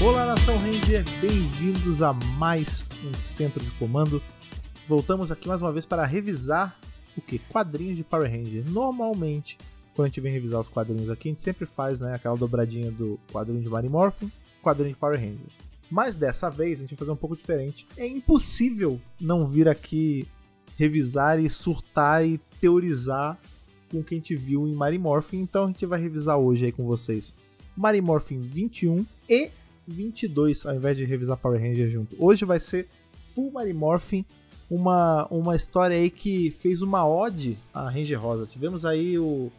Olá, Nação Ranger, bem-vindos a mais um Centro de Comando. Voltamos aqui mais uma vez para revisar o que? Quadrinhos de Power Ranger. Normalmente, quando a gente vem revisar os quadrinhos aqui, a gente sempre faz né, aquela dobradinha do quadrinho de Mighty Morphin, quadrinho de Power Ranger. Mas dessa vez a gente vai fazer um pouco diferente. É impossível não vir aqui revisar e surtar e teorizar com o que a gente viu em Mighty Morphin. Então a gente vai revisar hoje aí com vocês Mighty Morphin 21 e 22, ao invés de revisar Power Ranger junto. Hoje vai ser Full Mighty Morphin, uma, uma história aí que fez uma ode a Ranger Rosa. Tivemos aí o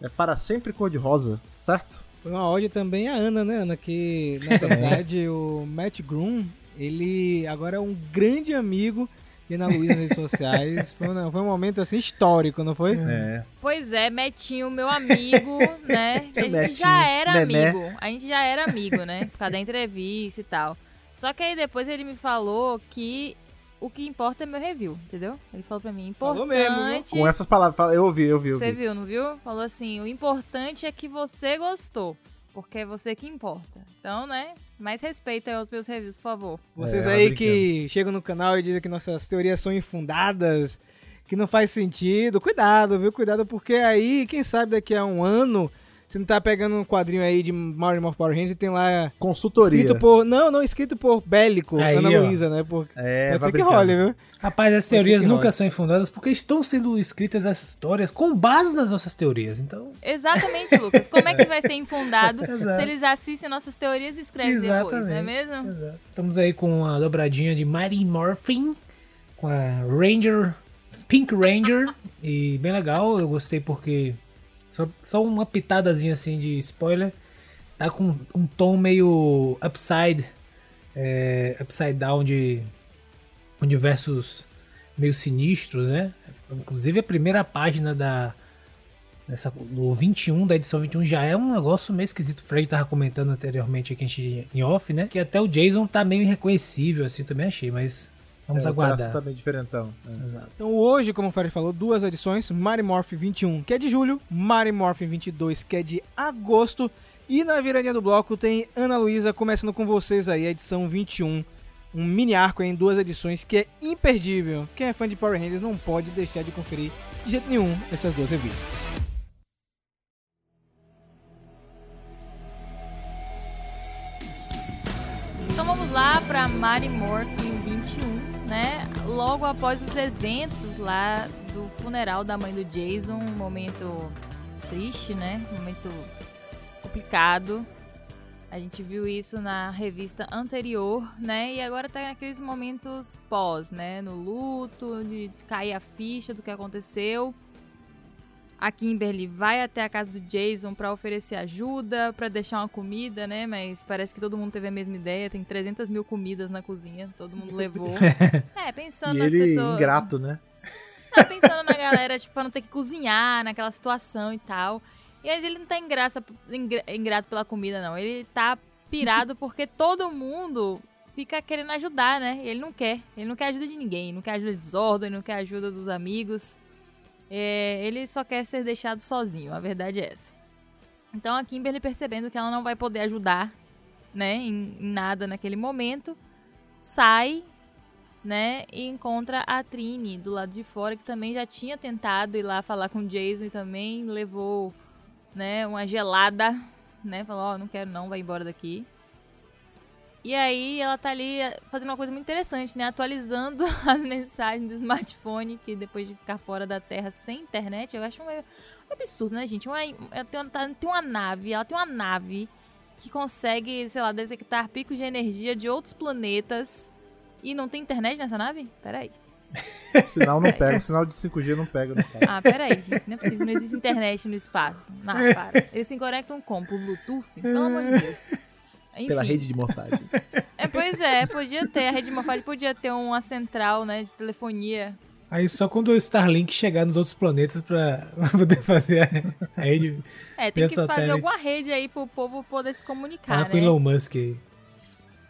é, Para Sempre Cor de Rosa, certo? Foi uma ode também a Ana, né, Ana? Que, na verdade, o Matt Groom, ele agora é um grande amigo de Ana Luísa nas redes sociais. Foi, um- foi um momento, assim, histórico, não foi? É. Pois é, Metinho, meu amigo, né? A gente Metinho, já era Memé. amigo. A gente já era amigo, né? Por causa da entrevista e tal. Só que aí depois ele me falou que o que importa é meu review, entendeu? Ele falou pra mim, Falou mesmo, importante. Com essas palavras, fala- eu ouvi, eu ouvi, eu Você viu, não viu? Falou assim: o importante é que você gostou. Porque é você que importa. Então, né? Mais respeito aí aos meus reviews, por favor. Vocês É, aí ela que chegam no canal e dizem que nossas teorias são infundadas, que não faz sentido, cuidado, viu? Cuidado, porque aí, quem sabe daqui a um ano, você não tá pegando um quadrinho aí de Mario Morph Power Rangers e tem lá Consultoria. escrito por... Não, não, escrito por Bélico, Aí, Ana ó. Luísa, né? Por... É, Pode ser que role, viu? Rapaz, as teorias nunca role. são infundadas porque estão sendo escritas essas histórias com base nas nossas teorias. Então, Exatamente, Lucas. Como é que vai ser infundado se eles assistem nossas teorias e escrevem depois, não é mesmo? exato. Estamos aí com a dobradinha de Mighty Morphin com a Ranger, Pink Ranger. e bem legal, eu gostei porque só, só uma pitadazinha assim de spoiler. Tá com um tom meio upside, é, upside down de universos meio sinistros, né? Inclusive a primeira página da dessa, do 21, da edição 21, já é um negócio meio esquisito. O Fred tava comentando anteriormente aqui em off, né? Que até o Jason tá meio irreconhecível, assim, também achei, mas vamos É, o aguardar. tá bem diferentão. É. Exato. Então hoje, como o Fred falou, duas edições, Mario Morph 21, que é de julho, Mario Morph 22, que é de agosto, e na viradinha do bloco tem Ana Luísa começando com vocês aí, a edição 21, um mini arco em duas edições que é imperdível. Quem é fã de Power Rangers não pode deixar de conferir de jeito nenhum essas duas revistas. Então vamos lá para Mary Morphin 21, né? Logo após os eventos lá do funeral da mãe do Jason, um momento triste, né? Um momento complicado. A gente viu isso na revista anterior, né? E agora tá naqueles momentos pós, né? No luto, de cair a ficha do que aconteceu. A Kimberly vai até a casa do Jason pra oferecer ajuda, pra deixar uma comida, né? Mas parece que todo mundo teve a mesma ideia. Tem 300 mil comidas na cozinha, todo mundo levou. É, pensando E nas ele, pessoas. ingrato, né? Não, pensando na galera, tipo, pra não ter que cozinhar naquela situação e tal. E aí ele não tá engraça, engra- ingrato pela comida, não. Ele tá pirado porque todo mundo fica querendo ajudar, né? E ele não quer. Ele não quer ajuda de ninguém. Não quer ajuda de Zordon, ele não quer ajuda dos amigos. É, ele só quer ser deixado sozinho, a verdade é essa. Então a Kimberly percebendo que ela não vai poder ajudar, né, em, em nada naquele momento, sai né? E encontra a Trini do lado de fora, que também já tinha tentado ir lá falar com o Jason e também levou, né, uma gelada, né? Falou, ó, não quero não, vai embora daqui. E aí ela tá ali eh, fazendo uma coisa muito interessante, né? Atualizando as mensagens do smartphone, que depois de ficar fora da Terra sem internet, eu acho um, um absurdo, né, gente? Uma, ela tem, uma, tá- tem uma nave, ela tem uma nave que consegue, sei lá, detectar picos de energia de outros planetas e não tem internet nessa nave? Peraí. O sinal não pega, o sinal de 5G não pega. Não pega. Ah, peraí, gente. Não é possível. Não existe internet no espaço. Não, para. Eles se conectam como? Por Bluetooth? Pelo amor de Deus. Enfim, Pela rede de morfagem. É, pois é, podia ter. A rede Mofad podia ter uma central, né, de telefonia. Aí só quando o Starlink chegar nos outros planetas pra poder fazer a, rede. É, tem que fazer satélite. alguma rede aí pro povo poder se comunicar, com o né? Elon Musk aí.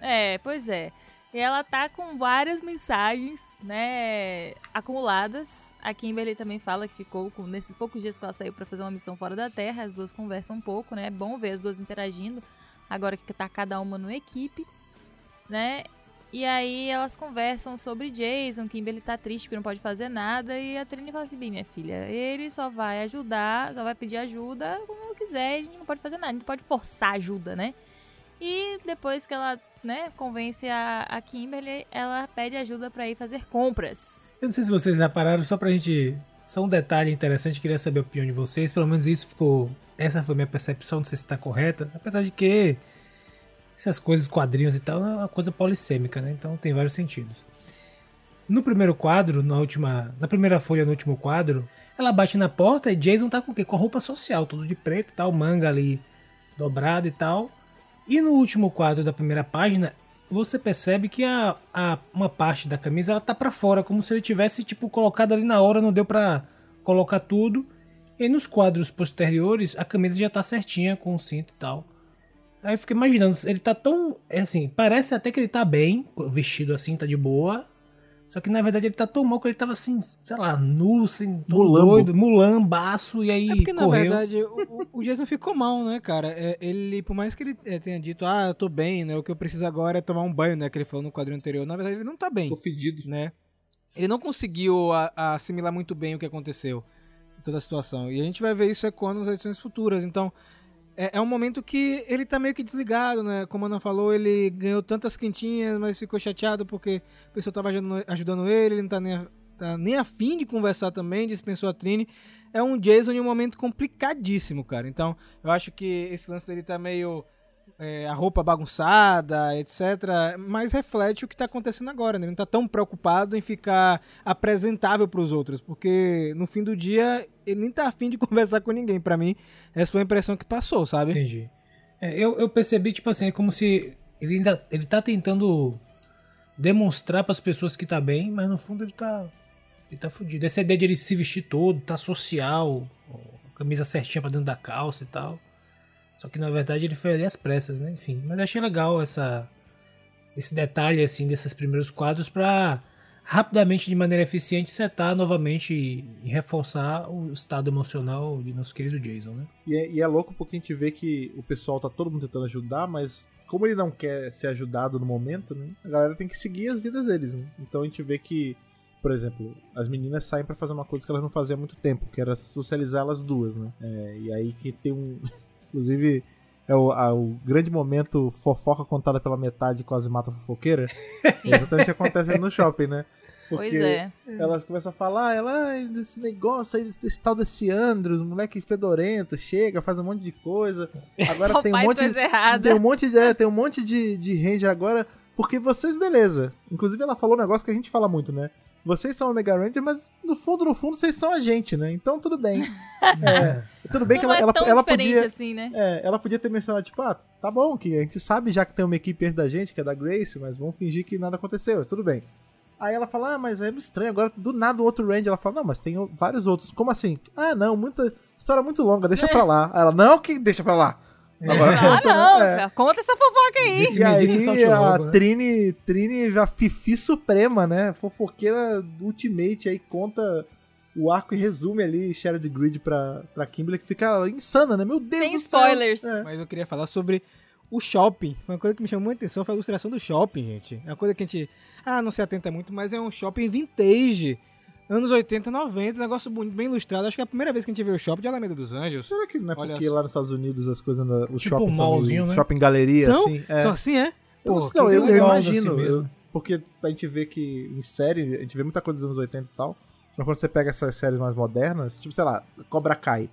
É, pois é. E ela tá com várias mensagens, né, acumuladas. A Kimberly também fala que ficou com, nesses poucos dias que ela saiu pra fazer uma missão fora da Terra, as duas conversam um pouco, né? É bom ver as duas interagindo. Agora que tá cada uma numa equipe, né? E aí elas conversam sobre Jason, Kimberly tá triste porque não pode fazer nada, e a Trini fala assim, bem, minha filha, ele só vai ajudar, só vai pedir ajuda como quiser, a gente não pode fazer nada, a gente pode forçar ajuda, né? E depois que ela, né, convence a, a Kimberly, ela pede ajuda para ir fazer compras. Eu não sei se vocês repararam, só pra gente. Só um detalhe interessante, queria saber a opinião de vocês. Pelo menos isso ficou. Essa foi minha percepção, não sei se está correta. Apesar de que essas coisas, quadrinhos e tal, é uma coisa polissêmica, né? Então tem vários sentidos. No primeiro quadro, na última. Na primeira folha, no último quadro, ela bate na porta e Jason tá com o quê? Com a roupa social, tudo de preto e tal, manga ali dobrado e tal. E no último quadro da primeira página, você percebe que a, a uma parte da camisa ela tá para fora, como se ele tivesse tipo colocado ali na hora, não deu para colocar tudo. E nos quadros posteriores, a camisa já tá certinha com o cinto e tal. Aí eu fiquei imaginando, ele tá tão. É assim, parece até que ele tá bem, vestido assim, tá de boa. Só que na verdade ele tá tão mal que ele tava assim, sei lá, nu, assim, todo doido, mulambaço, e aí É porque, na correu. verdade, o, o- Jason ficou mal, né, cara? É, ele, por mais que ele é, tenha dito, ah, eu tô bem, né? O que eu preciso agora é tomar um banho, né? Que ele falou no quadrinho anterior. Na verdade, ele não tá bem, Tô fedido. né? Ele não conseguiu a- a assimilar muito bem o que aconteceu, toda a situação. E a gente vai ver isso ecoando nas edições futuras. Então, é, é um momento que ele tá meio que desligado, né? Como a Ana falou, ele ganhou tantas quentinhas, mas ficou chateado porque a pessoa tava ajudando, ajudando ele, ele não tá nem, tá nem afim de conversar também, dispensou a Trini. É um Jason em um momento complicadíssimo, cara. Então, eu acho que esse lance dele tá meio. É, a roupa bagunçada, etc. Mas reflete o que tá acontecendo agora, né? Ele não tá tão preocupado em ficar apresentável pros outros, porque no fim do dia ele nem tá afim de conversar com ninguém. Pra mim, essa foi a impressão que passou, sabe? Entendi. É, eu, eu percebi, tipo assim, é como se ele ainda ele tá tentando demonstrar pras pessoas que tá bem, mas no fundo ele tá ele tá fudido. Essa ideia de ele se vestir todo, tá social, camisa certinha pra dentro da calça e tal. Só que na verdade ele foi ali às pressas, né? Enfim, mas achei legal essa esse detalhe assim desses primeiros quadros pra rapidamente de maneira eficiente setar novamente e, reforçar o estado emocional de nosso querido Jason, né? E é, e é louco porque a gente vê que o pessoal tá todo mundo tentando ajudar, mas como ele não quer ser ajudado no momento, né? A galera tem que seguir as vidas deles, né? Então a gente vê que, por exemplo, as meninas saem pra fazer uma coisa que elas não faziam há muito tempo, que era socializar elas duas, né? É, e aí que tem um. Inclusive, é o, a- o grande momento fofoca contada pela metade quase mata a fofoqueira. Sim. É exatamente o que acontece no shopping, né? Pois é. Elas começam a falar, ela, "Ai, desse negócio aí, desse tal desse Andros, moleque fedorento, chega, faz um monte de coisa. Agora Só tem um monte, tem um monte de, é, tem um monte de, de Ranger agora, porque vocês, beleza. Inclusive ela falou um negócio que a gente fala muito, né? Vocês são Omega Ranger, mas no fundo, no fundo, vocês são a gente, né? Então tudo bem. É, tudo bem que não ela, é ela, ela podia. assim, né? É, ela podia ter mencionado, tipo, ah, tá bom, que a gente sabe já que tem uma equipe perto da gente, que é da Grace, mas vamos fingir que nada aconteceu, mas tudo bem. Aí ela fala, ah, mas é meio estranho, agora do nada um outro Ranger. Ela fala, não, mas tem o- vários outros. Como assim? Ah, não, muita história muito longa, deixa pra lá. Aí ela, não, que deixa pra lá. Agora Ah, conta, não, É. conta essa fofoca aí. Desse- E aí disse, a logo, né? Trini, Trini, a Fifi Suprema, né? Fofoqueira Ultimate, aí conta o arco e resume ali Shattered Grid pra, pra Kimberly, que fica insana, né? Meu Deus Sem do céu. spoilers. É. Mas eu queria falar sobre o shopping. Uma coisa que me chamou muita atenção foi a ilustração do shopping, gente. É uma coisa que a gente, ah, não se atenta muito, mas é um shopping vintage. Anos 80, 90, negócio bonito, bem ilustrado. Acho que é a primeira vez que a gente vê o shopping de Alameda dos Anjos. Será que não é Olha porque só. lá nos Estados Unidos as coisas, na, os Tipo shoppings são né? shopping galeria, São? assim? É. São assim, é? Eu, não Pô, que não, eu, eu imagino. assim eu- porque a gente vê que em série, a gente vê muita coisa dos anos 80 e tal, mas quando você pega essas séries mais modernas, tipo, sei lá, Cobra Kai,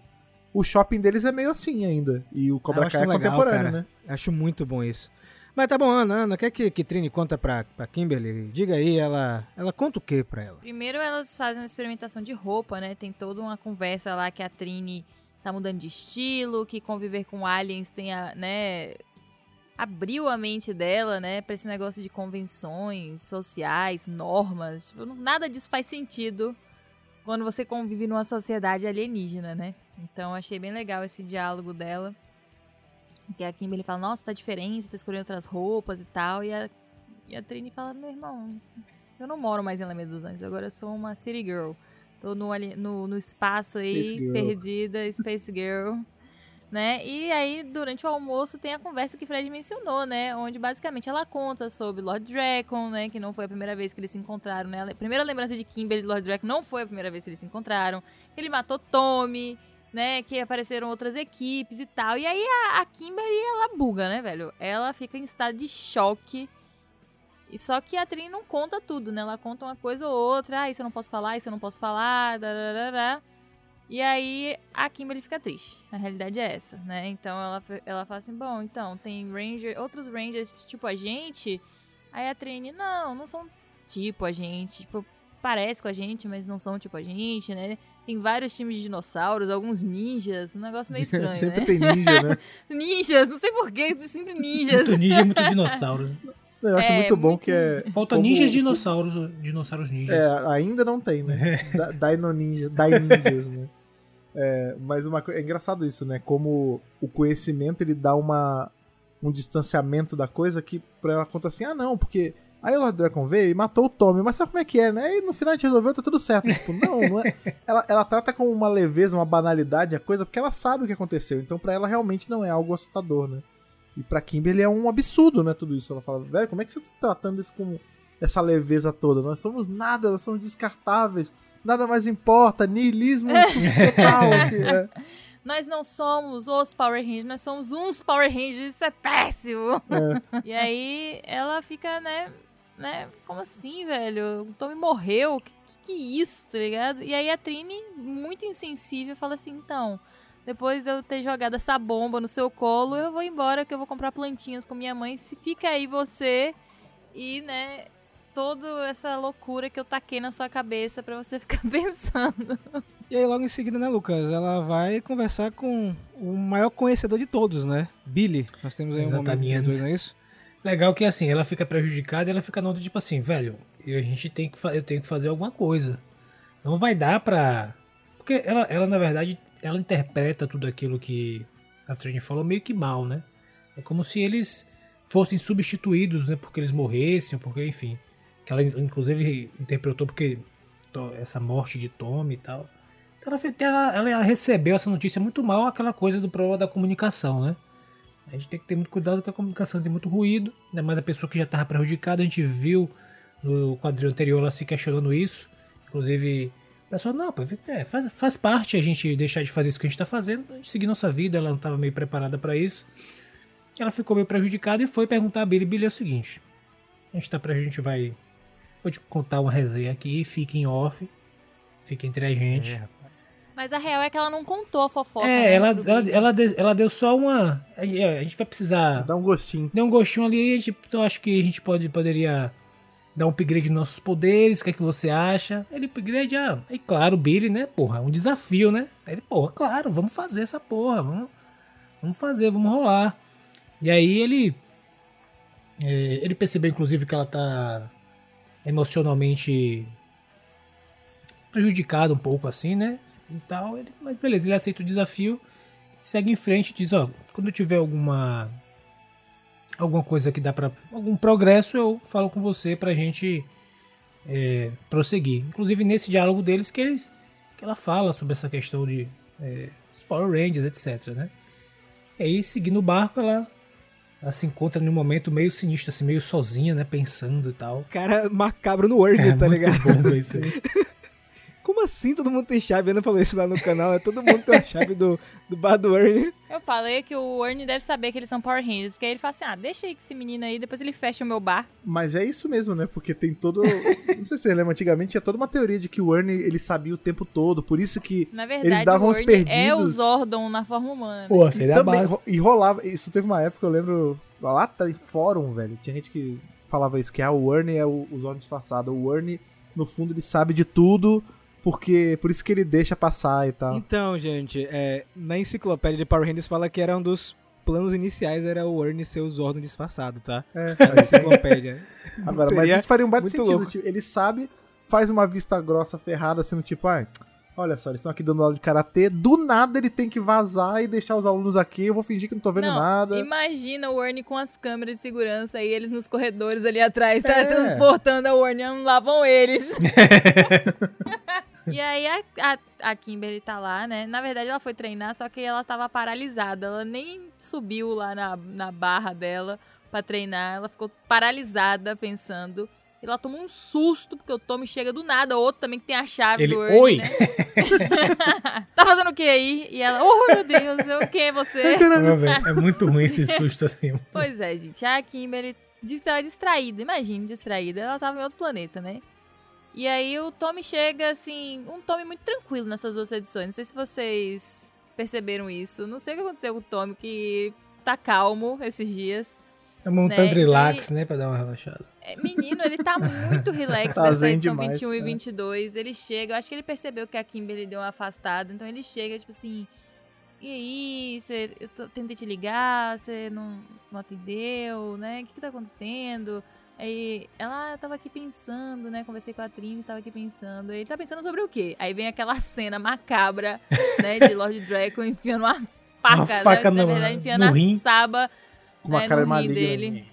o shopping deles é meio assim ainda. E o Ah, eu Cobra acho Kai é legal, contemporâneo, cara. né? Acho muito bom isso. Mas tá bom, Ana, Ana, quer que, que Trini conta pra, pra Kimberly? Diga aí, ela, ela conta o que pra ela? Primeiro elas fazem uma experimentação de roupa, né? Tem toda uma conversa lá que a Trini tá mudando de estilo, que conviver com aliens tem a, né, abriu a mente dela, né, pra esse negócio de convenções sociais, normas, tipo, nada disso faz sentido quando você convive numa sociedade alienígena, né? Então achei bem legal esse diálogo dela. Que a Kimberly fala, nossa, tá diferente, tá escolhendo outras roupas e tal, e a, e a Trini fala, meu irmão, eu não moro mais em Alameda dos Anjos, agora eu sou uma City Girl. Tô no, no, no espaço aí, perdida, Space Girl. né? E aí, durante o almoço, tem a conversa que Fred mencionou, né? Onde basicamente ela conta sobre Lord Dragon, né? Que não foi a primeira vez que eles se encontraram, né? A primeira lembrança de Kimberly e Lord Dragon não foi a primeira vez que eles se encontraram. Ele matou Tommy, né? Que apareceram outras equipes e tal. E aí a, a Kimberly, ela buga, né, velho? Ela fica em estado de choque. E só que a Trini não conta tudo, né? Ela conta uma coisa ou outra. Ah, isso eu não posso falar, isso eu não posso falar. Dararara. E aí a Kimberly fica triste. A realidade é essa, né? Então ela, ela fala assim: bom, então tem Ranger, outros Rangers tipo a gente. Aí a Trini, não, não são tipo a gente. Tipo, parece com a gente, mas não são tipo a gente, né? Tem vários times de dinossauros, alguns ninjas, um negócio meio estranho, Sempre né? tem ninja, né? ninjas, não sei porquê, sempre ninjas. Muito ninja e muito dinossauro. né? Eu acho É, muito bom muito- que é. Falta como- ninjas e dinossauros, dinossauros ninjas. É, ainda não tem, né? Da- Dino Ninja, Dai Ninjas, né? É, mas uma, é engraçado isso, né? Como o conhecimento ele dá uma, um distanciamento da coisa que pra ela conta assim: ah, não, porque aí o Lord Dragon veio e matou o Tommy, mas sabe como é que é, né? E no final a gente resolveu, tá tudo certo. Tipo, não, não é. Ela, ela trata com uma leveza, uma banalidade a coisa, porque ela sabe o que aconteceu. Então pra ela realmente não é algo assustador, né? E pra Kimberly é um absurdo, né? Tudo isso. Ela fala, velho, como é que você tá tratando isso com essa leveza toda? Nós somos nada, nós somos descartáveis. Nada mais importa, niilismo total. que é. Nós não somos os Power Rangers, nós somos uns Power Rangers, isso é péssimo. E aí ela fica, né, né, como assim, velho? O Tommy morreu, que, que isso, tá ligado? E aí a Trini, muito insensível, fala assim, então, depois de eu ter jogado essa bomba no seu colo, eu vou embora que eu vou comprar plantinhas com minha mãe, se fica aí você e, né, toda essa loucura que eu taquei na sua cabeça pra você ficar pensando. E aí, logo em seguida, né, Lucas? Ela vai conversar com o maior conhecedor de todos, né? Billy. Nós temos aí um momento Exatamente. dos dois, não é isso? Legal que assim, ela fica prejudicada e ela fica nota tipo assim, velho, eu- a gente tem que, eu tenho que fazer alguma coisa. Não vai dar pra. Porque ela, ela na verdade, ela interpreta tudo aquilo que a Trini falou meio que mal, né? É como se eles fossem substituídos, né? Porque eles morressem, porque, enfim. Que ela inclusive interpretou porque essa morte de Tommy e tal. Então ela, ela, ela recebeu essa notícia muito mal, aquela coisa do problema da comunicação, né? A gente tem que ter muito cuidado com a comunicação tem muito ruído, ainda mais a pessoa que já estava prejudicada. A gente viu no quadrinho anterior ela se questionando isso. Inclusive, o pessoal, não, é, faz, faz parte a gente deixar de fazer isso que a gente está fazendo, a gente seguir nossa vida. Ela não estava meio preparada para isso. Ela ficou meio prejudicada e foi perguntar a Billy. Billy é o seguinte: a gente tá a gente vai. Vou te contar uma resenha aqui, fique em off, fique entre a gente. Mas a real é que ela não contou a fofoca. É, né, ela, ela, ela, deu, ela deu só uma. A gente vai precisar Dá um gostinho. deu um gostinho ali, a gente, eu acho que a gente pode, poderia dar um upgrade nos nossos poderes, o que é que você acha? Ele upgrade, ah, é claro, o Billy, né, porra, um desafio, né? Aí ele, porra, claro, vamos fazer essa porra, vamos, vamos fazer, vamos rolar. E aí ele, é, ele percebeu, inclusive, que ela tá emocionalmente prejudicada um pouco, assim, né, e tal, ele, mas beleza, ele aceita o desafio, segue em frente e diz, ó, quando tiver alguma alguma coisa que dá para algum progresso, eu falo com você pra gente é, prosseguir. Inclusive nesse diálogo deles que eles que ela fala sobre essa questão de é, Power Rangers, etc, né? E aí seguindo o barco, ela ela se encontra num momento meio sinistro, assim, meio sozinha, né, pensando e tal. Cara macabro no Word, É tá ligado? bom isso aí. Como assim todo mundo tem chave? Ana falou isso lá no canal, é todo mundo tem a chave do, do bar do Ernie. Eu falei que o Ernie deve saber que eles são Power Rangers, porque aí ele fala assim, ah, deixa aí com esse menino aí, depois ele fecha o meu bar. Mas é isso mesmo, né? Porque tem todo. Não sei se você lembra, antigamente tinha toda uma teoria de que o Ernie ele sabia o tempo todo, por isso que. Na verdade, Eles davam o os Ernie é o perdidos. Zordon na forma humana. né? Pô, E, seria a também, base. e rolava. Isso teve uma época, eu lembro. Lá tá em fórum, velho. Tinha gente que falava isso, que ah, o Ernie é o, o Zordon disfarçado. O Ernie, no fundo, ele sabe de tudo, porque. Por isso que ele deixa passar e tal. Então, gente, é, na enciclopédia de Power Rangers fala que era um dos planos iniciais era o Ernie ser o Zordon disfarçado, tá? É, Na enciclopédia. Agora, mas isso faria um baita muito sentido. louco. tipo, ele sabe, faz uma vista grossa ferrada, sendo tipo, ah, olha só, eles estão aqui dando aula de karatê, do nada ele tem que vazar e deixar os alunos aqui, eu vou fingir que não tô vendo Não, nada. Imagina o Ernie com as câmeras de segurança aí, eles nos corredores ali atrás, tá É. transportando a Ernie, não lá vão eles. E aí a, a, a Kimberly tá lá, né? Na verdade, ela foi treinar, só que ela tava paralisada. Ela nem subiu lá na, na barra dela pra treinar. Ela ficou paralisada, pensando. E ela tomou um susto, porque o Tommy chega do nada. O outro também que tem a chave Ele, do oi! né? tá fazendo o que aí? E ela, oh meu Deus, eu, quem é você? É muito ruim esse susto assim. Pois é, gente. A Kimberly tava distraída. Imagine, distraída. Ela tava em outro planeta, né? E aí o Tommy chega, assim... Um Tommy muito tranquilo nessas duas edições. Não sei se vocês perceberam isso. Não sei o que aconteceu com o Tommy, que tá calmo esses dias. É um tanto Né, relax, né? Pra dar uma relaxada. É, Menino, ele tá muito relax Tá nessa edição demais, 21 e é. 22. Ele chega, eu acho que ele percebeu que a Kimberly deu uma afastada, então ele chega, tipo assim... E aí, cê, eu tô- tentei te ligar, você não, não atendeu, né? O que, que tá acontecendo? Aí ela ah, tava aqui pensando, né? Conversei com a Trini, tava aqui pensando. Aí ele tá pensando sobre o quê? Aí vem aquela cena macabra, né? De Lord Draco enfiando uma faca, Uma faca né? Na verdade, enfiando no a rim. saba Com uma né, cara no rim maligna. dele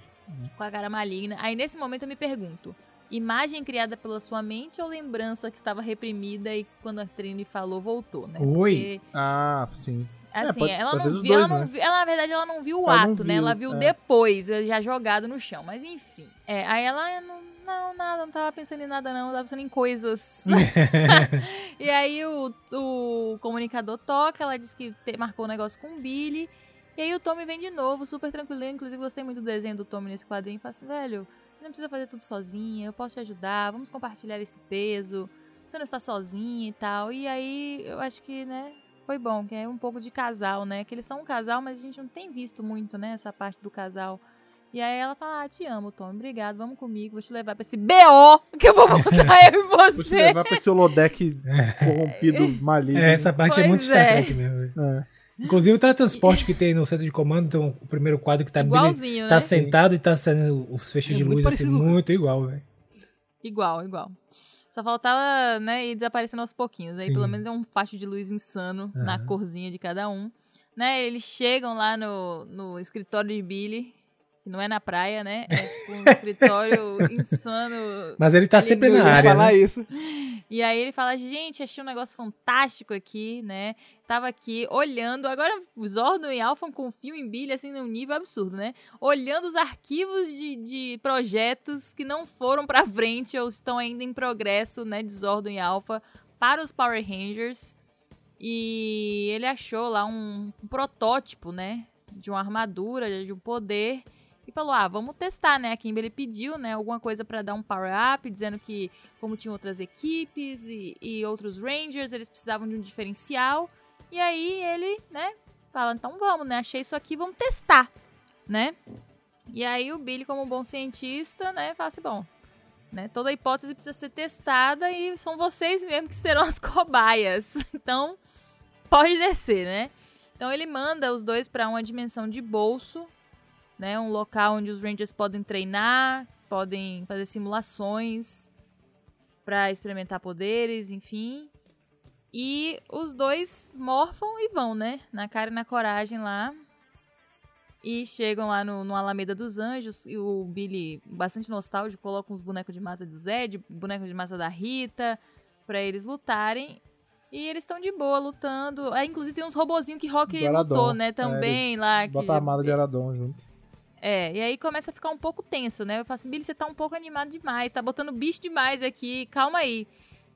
com a cara maligna. Aí nesse momento eu me pergunto: imagem criada pela sua mente ou lembrança que estava reprimida e quando a Trini falou voltou, né? Oi. Ah, sim. Porque, assim, pode- ela pode não viu, ela dois, não né? viu, ela na verdade ela não viu o Ela ato, né? viu, Ela viu é. depois, já jogado no chão. Mas enfim. É, aí ela não, não, nada, não tava pensando em nada não, tava pensando em coisas. e aí o, o comunicador toca, ela disse que te- marcou um negócio com o Billy. E aí o Tommy vem de novo, super tranquilo. Inclusive, gostei muito do desenho do Tommy nesse quadrinho. Fala assim, velho, você não precisa fazer tudo sozinha, eu posso te ajudar, vamos compartilhar esse peso. Você não está sozinha e tal. E aí, eu acho que, né, foi bom, que é um pouco de casal, né? Que eles são um casal, mas a gente não tem visto muito, né, essa parte do casal. E aí ela fala, ah, te amo, Tommy, obrigado, vamos comigo, vou te levar pra esse BO que eu vou botar eu e Vou te você. levar pra esse holodeck corrompido, maligno. É, essa parte é Pois muito Star é. Trek mesmo. velho. É. Inclusive o teletransporte que tem no centro de comando, tem o primeiro quadro que tá, Igualzinho, tá né? sentado e tá saindo os feixes É de luz assim, muito igual, velho. Igual, igual. Só faltava, né, ir desaparecendo aos pouquinhos. Aí Sim. pelo menos é um facho de luz insano na Aham. corzinha de cada um. Né, eles chegam lá no, no escritório de Billy, que não é na praia, né? É tipo um escritório insano. Mas ele tá Ele sempre na área, falar né? isso. E aí ele fala, gente, achei um negócio fantástico aqui, né? Tava aqui olhando. Agora, o Zordon e Alpha confiam em Billy, assim, num nível absurdo, né? Olhando os arquivos de, de projetos que não foram pra frente ou estão ainda em progresso, né? De Zordon e Alpha para os Power Rangers. E ele achou lá um, um protótipo, né? De uma armadura, de um poder. E falou, ah, vamos testar, né? A Kimberly pediu, né? Alguma coisa pra dar um power-up, dizendo que como tinham outras equipes e, e outros Rangers, eles precisavam de um diferencial. E aí ele, né, fala, então vamos, né, achei isso aqui, vamos testar, né? E aí o Billy, como um bom cientista, né, fala assim, bom, né, toda hipótese precisa ser testada e são vocês mesmo que serão as cobaias. Então, pode descer, né? Então ele manda os dois pra uma dimensão de bolso, né, um local onde os Rangers podem treinar, podem fazer simulações pra experimentar poderes, enfim. E os dois morfam e vão, né? Na cara e na coragem lá. E chegam lá no, no Alameda dos Anjos. E o Billy, bastante nostálgico, coloca uns bonecos de massa do Zed, bonecos de massa da Rita, pra eles lutarem. E eles estão de boa lutando. Aí, inclusive, tem uns robozinhos que Rock lutou, né? É, Também lá. que- Bota a armada de Aradon junto. É, e aí começa a ficar um pouco tenso, né? Eu falo assim, Billy, você tá um pouco animado demais, tá botando bicho demais aqui, calma aí.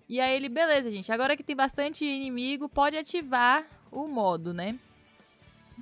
E aí ele, beleza, gente, agora que tem bastante inimigo, pode ativar o modo, né?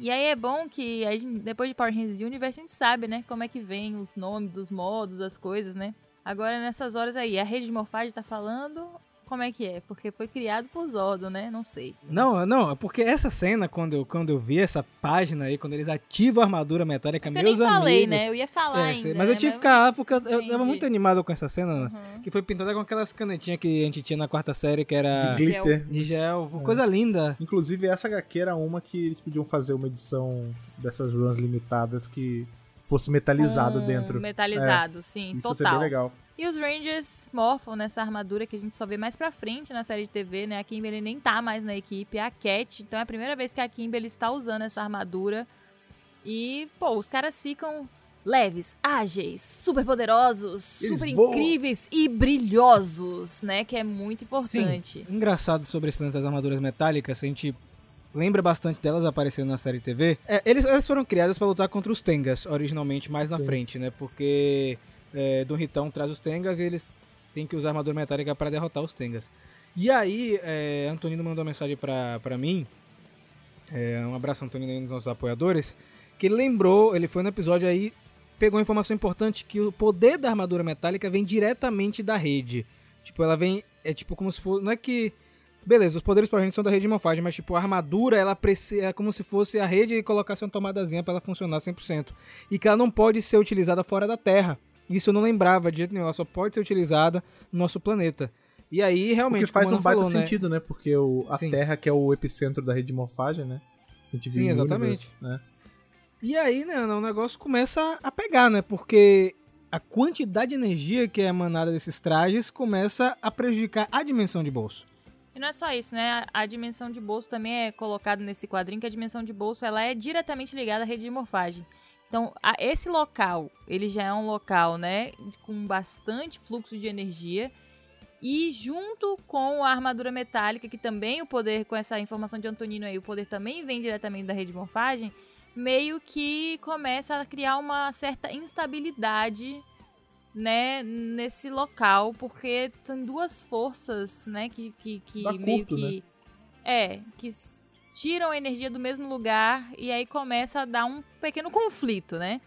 E aí é bom que aí, depois de Power Rangers Universe a gente sabe, né, como é que vem os nomes dos modos, as coisas, né? Agora nessas horas aí, a rede de morfagem tá falando como é que é? Porque foi criado por Zordon, né? Não sei. Não, não, é porque essa cena, quando eu, quando eu vi essa página aí, quando eles ativam a armadura metálica, Eu meus nem falei, amigos... né? Eu ia falar É, ainda. mas eu né? tive que ficar, porque eu, eu tava muito animado com essa cena, Uhum. que foi pintada com aquelas canetinhas que a gente tinha na quarta série, que era De glitter. de gel, coisa linda. Inclusive, essa HQ era uma que eles podiam fazer uma edição dessas runs limitadas que fosse metalizado Com dentro. Metalizado, sim, Isso ia ser bem total. legal. E os Rangers morfam nessa armadura que a gente só vê mais pra frente na série de TV, né? A Kimberly nem tá mais na equipe, é a Cat. Então é a primeira vez que a Kimberly está usando essa armadura. E, pô, os caras ficam leves, ágeis, super poderosos, Eles super voam. incríveis e brilhosos, né? Que é muito importante. Engraçado sobre esse lance das armaduras metálicas, a gente lembra bastante delas aparecendo na série TV. É, eles, elas foram criadas para lutar contra os Tengas, originalmente, mais na Sim. frente, né? Porque é, Don Ritão traz os Tengas e eles têm que usar armadura metálica para derrotar os Tengas. E aí, é, Antonino mandou uma mensagem pra mim. É, um abraço, Antonino, aí, nos nossos apoiadores. Que ele lembrou, ele foi no episódio aí, pegou uma informação importante que o poder da armadura metálica vem diretamente da rede. Tipo, ela vem. É tipo como se fosse. Não é que. Beleza, os poderes para são da rede de morfagem, mas tipo, a armadura, ela. É como se fosse a rede e colocasse uma tomadazinha para ela funcionar 100%. E que ela não pode ser utilizada fora da Terra. Isso eu não lembrava de jeito nenhum. Ela só pode ser utilizada no nosso planeta. E aí, O realmente. que faz como um o baita falou, né? sentido, né? Porque o, a Sim. Terra, que é o epicentro da rede de morfagem, né? A gente Sim, exatamente. Universe, né? E aí, né, o negócio começa a pegar, né? Porque a quantidade de energia que é emanada desses trajes começa a prejudicar a dimensão de bolso. E não é só isso, né? A dimensão de bolso também é colocada nesse quadrinho, que a dimensão de bolso ela é diretamente ligada à rede de morfagem. Então, a- esse local, ele já é um local, né, com bastante fluxo de energia. E junto com a armadura metálica, que também o poder, com essa informação de Antonino aí, o poder também vem diretamente da rede de morfagem, meio que começa a criar uma certa instabilidade né, nesse local, porque tem duas forças, né, que, que, que meio curto, que. É, que tiram a energia do mesmo lugar e aí começa a dar um pequeno conflito, né?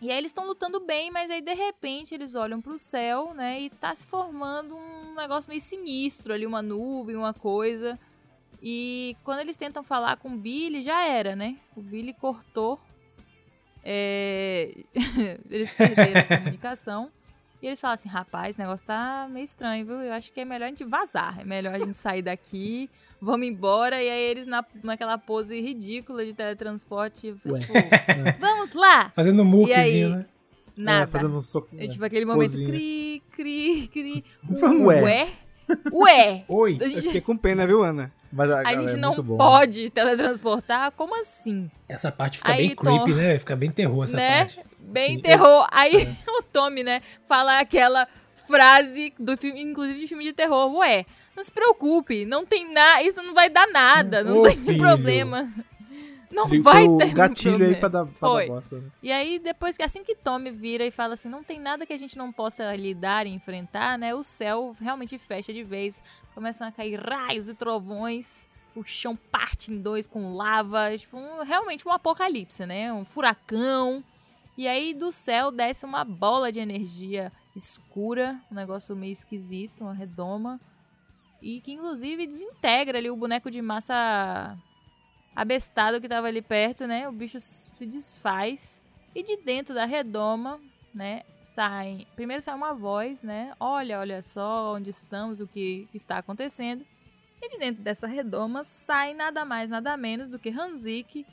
E aí eles estão lutando bem, mas aí de repente eles olham pro céu, né, e tá se formando um negócio meio sinistro ali, uma nuvem, uma coisa. E quando eles tentam falar com o Billy, já era, né? O Billy cortou. É, eles perderam a comunicação. E eles falam assim, rapaz, esse negócio tá meio estranho, viu? Eu acho que é melhor a gente vazar. É melhor a gente sair daqui, vamos embora. E aí eles na, naquela pose ridícula de teletransporte, Ué. tipo, vamos lá! Fazendo muquezinho, né? Nada. É, fazendo um soco. É tipo aquele momento, Cozinha. cri, cri, cri. Vamos. Ué? Ué? Oi! A Eu gente, fiquei com pena, viu, Ana? Mas a, a gente é não bom. pode teletransportar? Como assim? Essa parte fica Aí, bem creepy, Tom. né? Fica bem terror essa né? parte. Bem Sim, terror. Aí o Tommy, né, fala aquela frase do filme, inclusive de filme de terror. Ué, não se preocupe, não tem nada, isso não vai dar nada, não Ô, tem filho. problema. Não Liga vai ter gatilho problema. aí pra dar, pra Foi. dar bosta. Né? E aí, depois que assim que Tommy vira e fala assim, não tem nada que a gente não possa lidar e enfrentar, né? O céu realmente fecha de vez. Começam a cair raios e trovões. O chão parte em dois com lava. Tipo, um- realmente um apocalipse, né? Um furacão. E aí do céu desce uma bola de energia escura, um negócio meio esquisito, uma redoma. E que inclusive desintegra ali o boneco de massa abestado que tava ali perto, né? O bicho se desfaz. E de dentro da redoma, né? Sai. Primeiro sai uma voz, né? Olha, olha só onde estamos, o que está acontecendo. E de dentro dessa redoma sai nada mais, nada menos do que Hanzik,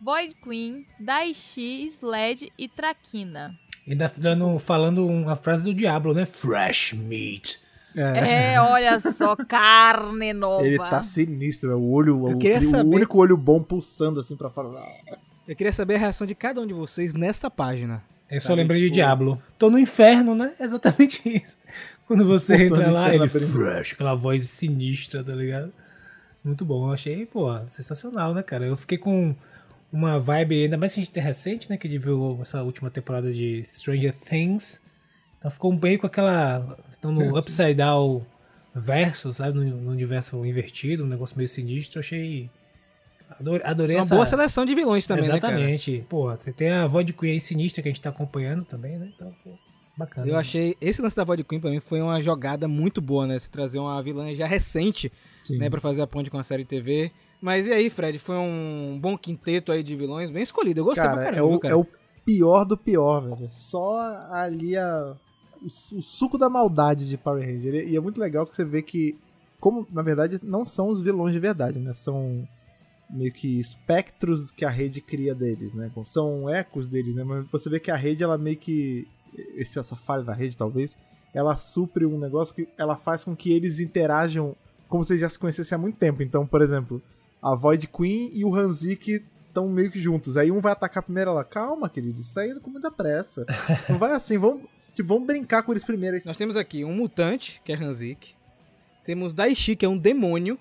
Void Queen, Daishi, Sled e Traquina. Ainda dando, falando uma frase do Diablo, né? Fresh meat. É, olha só, carne nova. Ele tá sinistro, né? o olho, Eu o, queria o saber- único olho bom pulsando assim pra fora. Eu queria saber a reação de cada um de vocês nesta página. Eu só Cara, lembrei de tipo- Diablo. Tô no inferno, né? Exatamente isso. Quando você Voltando entra lá, ele fresh, aquela voz sinistra, tá ligado? Muito bom. Eu achei, pô, sensacional, né, cara? Eu fiquei com uma vibe, ainda mais que a gente tem recente, né? Que viu essa última temporada de Stranger Things. Então ficou bem com aquela. Estão no Upside Down verso, sabe? No, no universo invertido, um negócio meio sinistro. Eu achei. Adorei, adorei Uma essa. boa seleção de vilões também, né, Exatamente. Pô, você tem a Void Queen aí sinistra que a gente tá acompanhando também, né? Então, pô, bacana. cara? Eu achei... Esse lance da Void Queen pra mim foi uma jogada muito boa, né? Se trazer uma vilã já recente, Sim. né? Pra fazer a ponte com a série TV. Mas e aí, Fred? Foi um bom quinteto aí de vilões, bem escolhido. Eu gostei pra Cara, caramba, é o, cara. é o pior do pior, velho. Só ali a, o, o suco da maldade de Power Ranger. E é muito legal que você vê que, como na verdade não são os vilões de verdade, né? São meio que espectros que a rede cria deles, né? São ecos deles, né? Mas você vê que a rede, ela meio que. Essa falha da rede, talvez, ela supre um negócio que ela faz com que eles interajam como se já se conhecessem há muito tempo. Então, por exemplo, a Void Queen e o Hanzik estão meio que juntos. Aí um vai atacar primeiro, ela, calma, querido, isso tá indo com muita pressa. Não vai assim, vamos, tipo, vamos brincar com eles primeiro. Nós temos aqui um mutante, que é Hanzik. Temos Daishi, que é um demônio,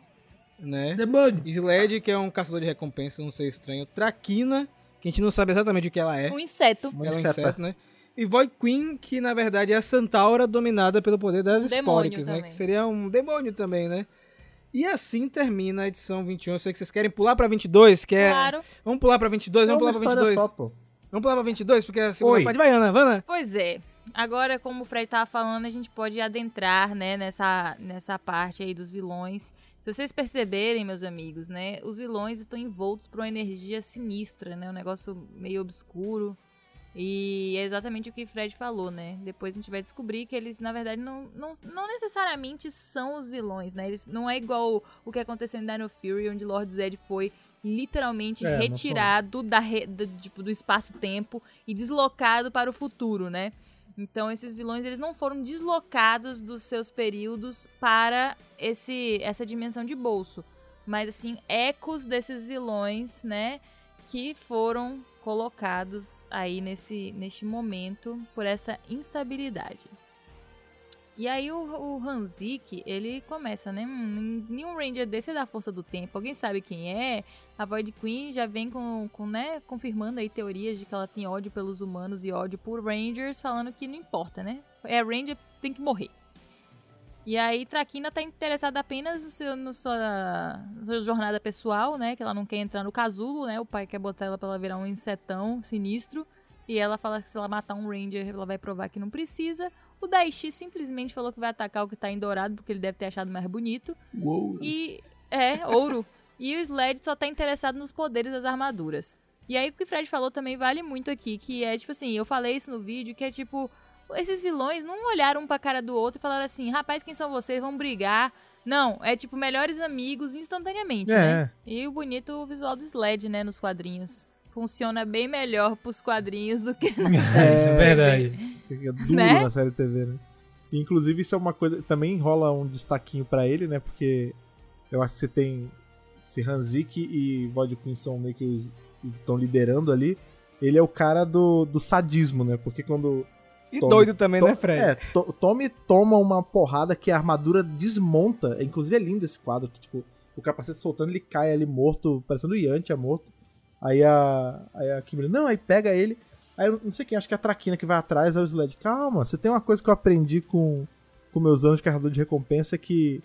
né? Demônio. Sled, que é um caçador de recompensa, um ser estranho. Traquina, que a gente não sabe exatamente o que ela é. Um inseto. Uma ela é um inseta. inseto, né? E Void Queen, que na verdade é a Centaura dominada pelo poder das espóricas, né? Que seria um demônio também, né? E assim termina a edição 21. Eu sei que vocês querem pular pra 22, que é... Claro. Vamos pular pra 22, É vamos uma pular pra história 22. só, pô. Vamos pular pra 22, porque é a segunda Oi. parte vai, Ana, vai, Ana. Pois é. Agora, como o Fred tava falando, a gente pode adentrar, né, nessa, nessa parte aí dos vilões. Se vocês perceberem, meus amigos, né, os vilões estão envoltos por uma energia sinistra, né, um negócio meio obscuro. E é exatamente o que o Fred falou, né? Depois a gente vai descobrir que eles, na verdade, não, não, não necessariamente são os vilões, né? Eles, não é igual o que aconteceu em Dino Fury, onde Lord Zed foi literalmente É, retirado da, re- do, tipo, do espaço-tempo e deslocado para o futuro, né? Então esses vilões eles não foram deslocados dos seus períodos para esse essa dimensão de bolso, mas assim ecos desses vilões, né, que foram colocados aí nesse neste momento por essa instabilidade. E aí o, o Hanzik, ele começa, né? hum, Nenhum Ranger desse é da força do tempo. Alguém sabe quem é? A Void Queen já vem com, com, né, confirmando aí teorias de que ela tem ódio pelos humanos e ódio por Rangers, falando que não importa, né? É Ranger, tem que morrer. E aí Traquina tá interessada apenas no seu, no sua, na sua jornada pessoal, né? Que ela não quer entrar no casulo, né? O pai quer botar ela pra ela virar um insetão sinistro. E ela fala que se ela matar um Ranger, ela vai provar que não precisa. O Daishi simplesmente falou que vai atacar o que tá em dourado, porque ele deve ter achado mais bonito. Uou. E. É, ouro. E o Sled só tá interessado nos poderes das armaduras. E aí o que o Fred falou também vale muito aqui, que é tipo assim, eu falei isso no vídeo, que é tipo, esses vilões não olharam um pra cara do outro e falaram assim, rapaz, quem são vocês? Vão brigar. Não, é tipo melhores amigos instantaneamente, né? É, E o bonito o visual do Sled, né, nos quadrinhos. Funciona bem melhor pros quadrinhos do que É, verdade. fica duro Né? na série TV, né? E, inclusive, isso é uma coisa. Também rola um destaquinho pra ele, né? Porque eu acho que você tem. Se Hanzik e Void Queen são meio que os estão liderando ali. Ele é o cara do, do sadismo, né? Porque quando. E Tom- doido também, To- né, Fred? É, To- Tommy toma uma porrada que a armadura desmonta. É, Inclusive é lindo esse quadro, que tipo, o capacete soltando, ele cai ali morto, parecendo o Yantia morto. Aí a, aí a Kimberly, não, aí pega ele. Aí eu não sei quem, acho que é a Traquina que vai atrás, aí o Sled, calma, você tem uma coisa que eu aprendi com, com meus anos de carregador de recompensa que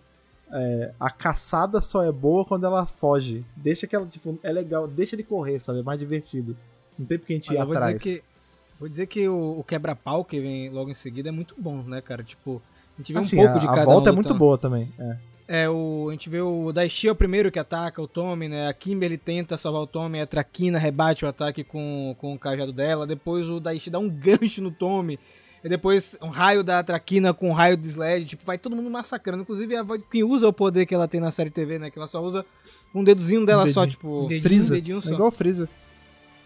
é, a caçada só é boa quando ela foge. Deixa que ela, tipo, é legal, deixa ele correr, sabe? É mais divertido. Não tem porque a gente ir atrás. dizer que, vou dizer que o, o quebra-pau que vem logo em seguida é muito bom, né, cara? Tipo, a gente vê Assim, um pouco a, de a cada volta um é muito boa também. É. É, o, a gente vê o Daishi é o primeiro que ataca o Tommy, né? A Kimberly tenta salvar o Tommy, a Traquina rebate o ataque com, com o cajado dela. Depois o Daishi dá um gancho no Tommy. E depois um raio da Traquina com um raio do Sled. Tipo, vai todo mundo massacrando. Inclusive a Void Queen usa o poder que ela tem na série TV, né? Que ela só usa um dedozinho dela Um só, tipo, Um dedinho. um Freeza. dedinho É só. igual o Freeza.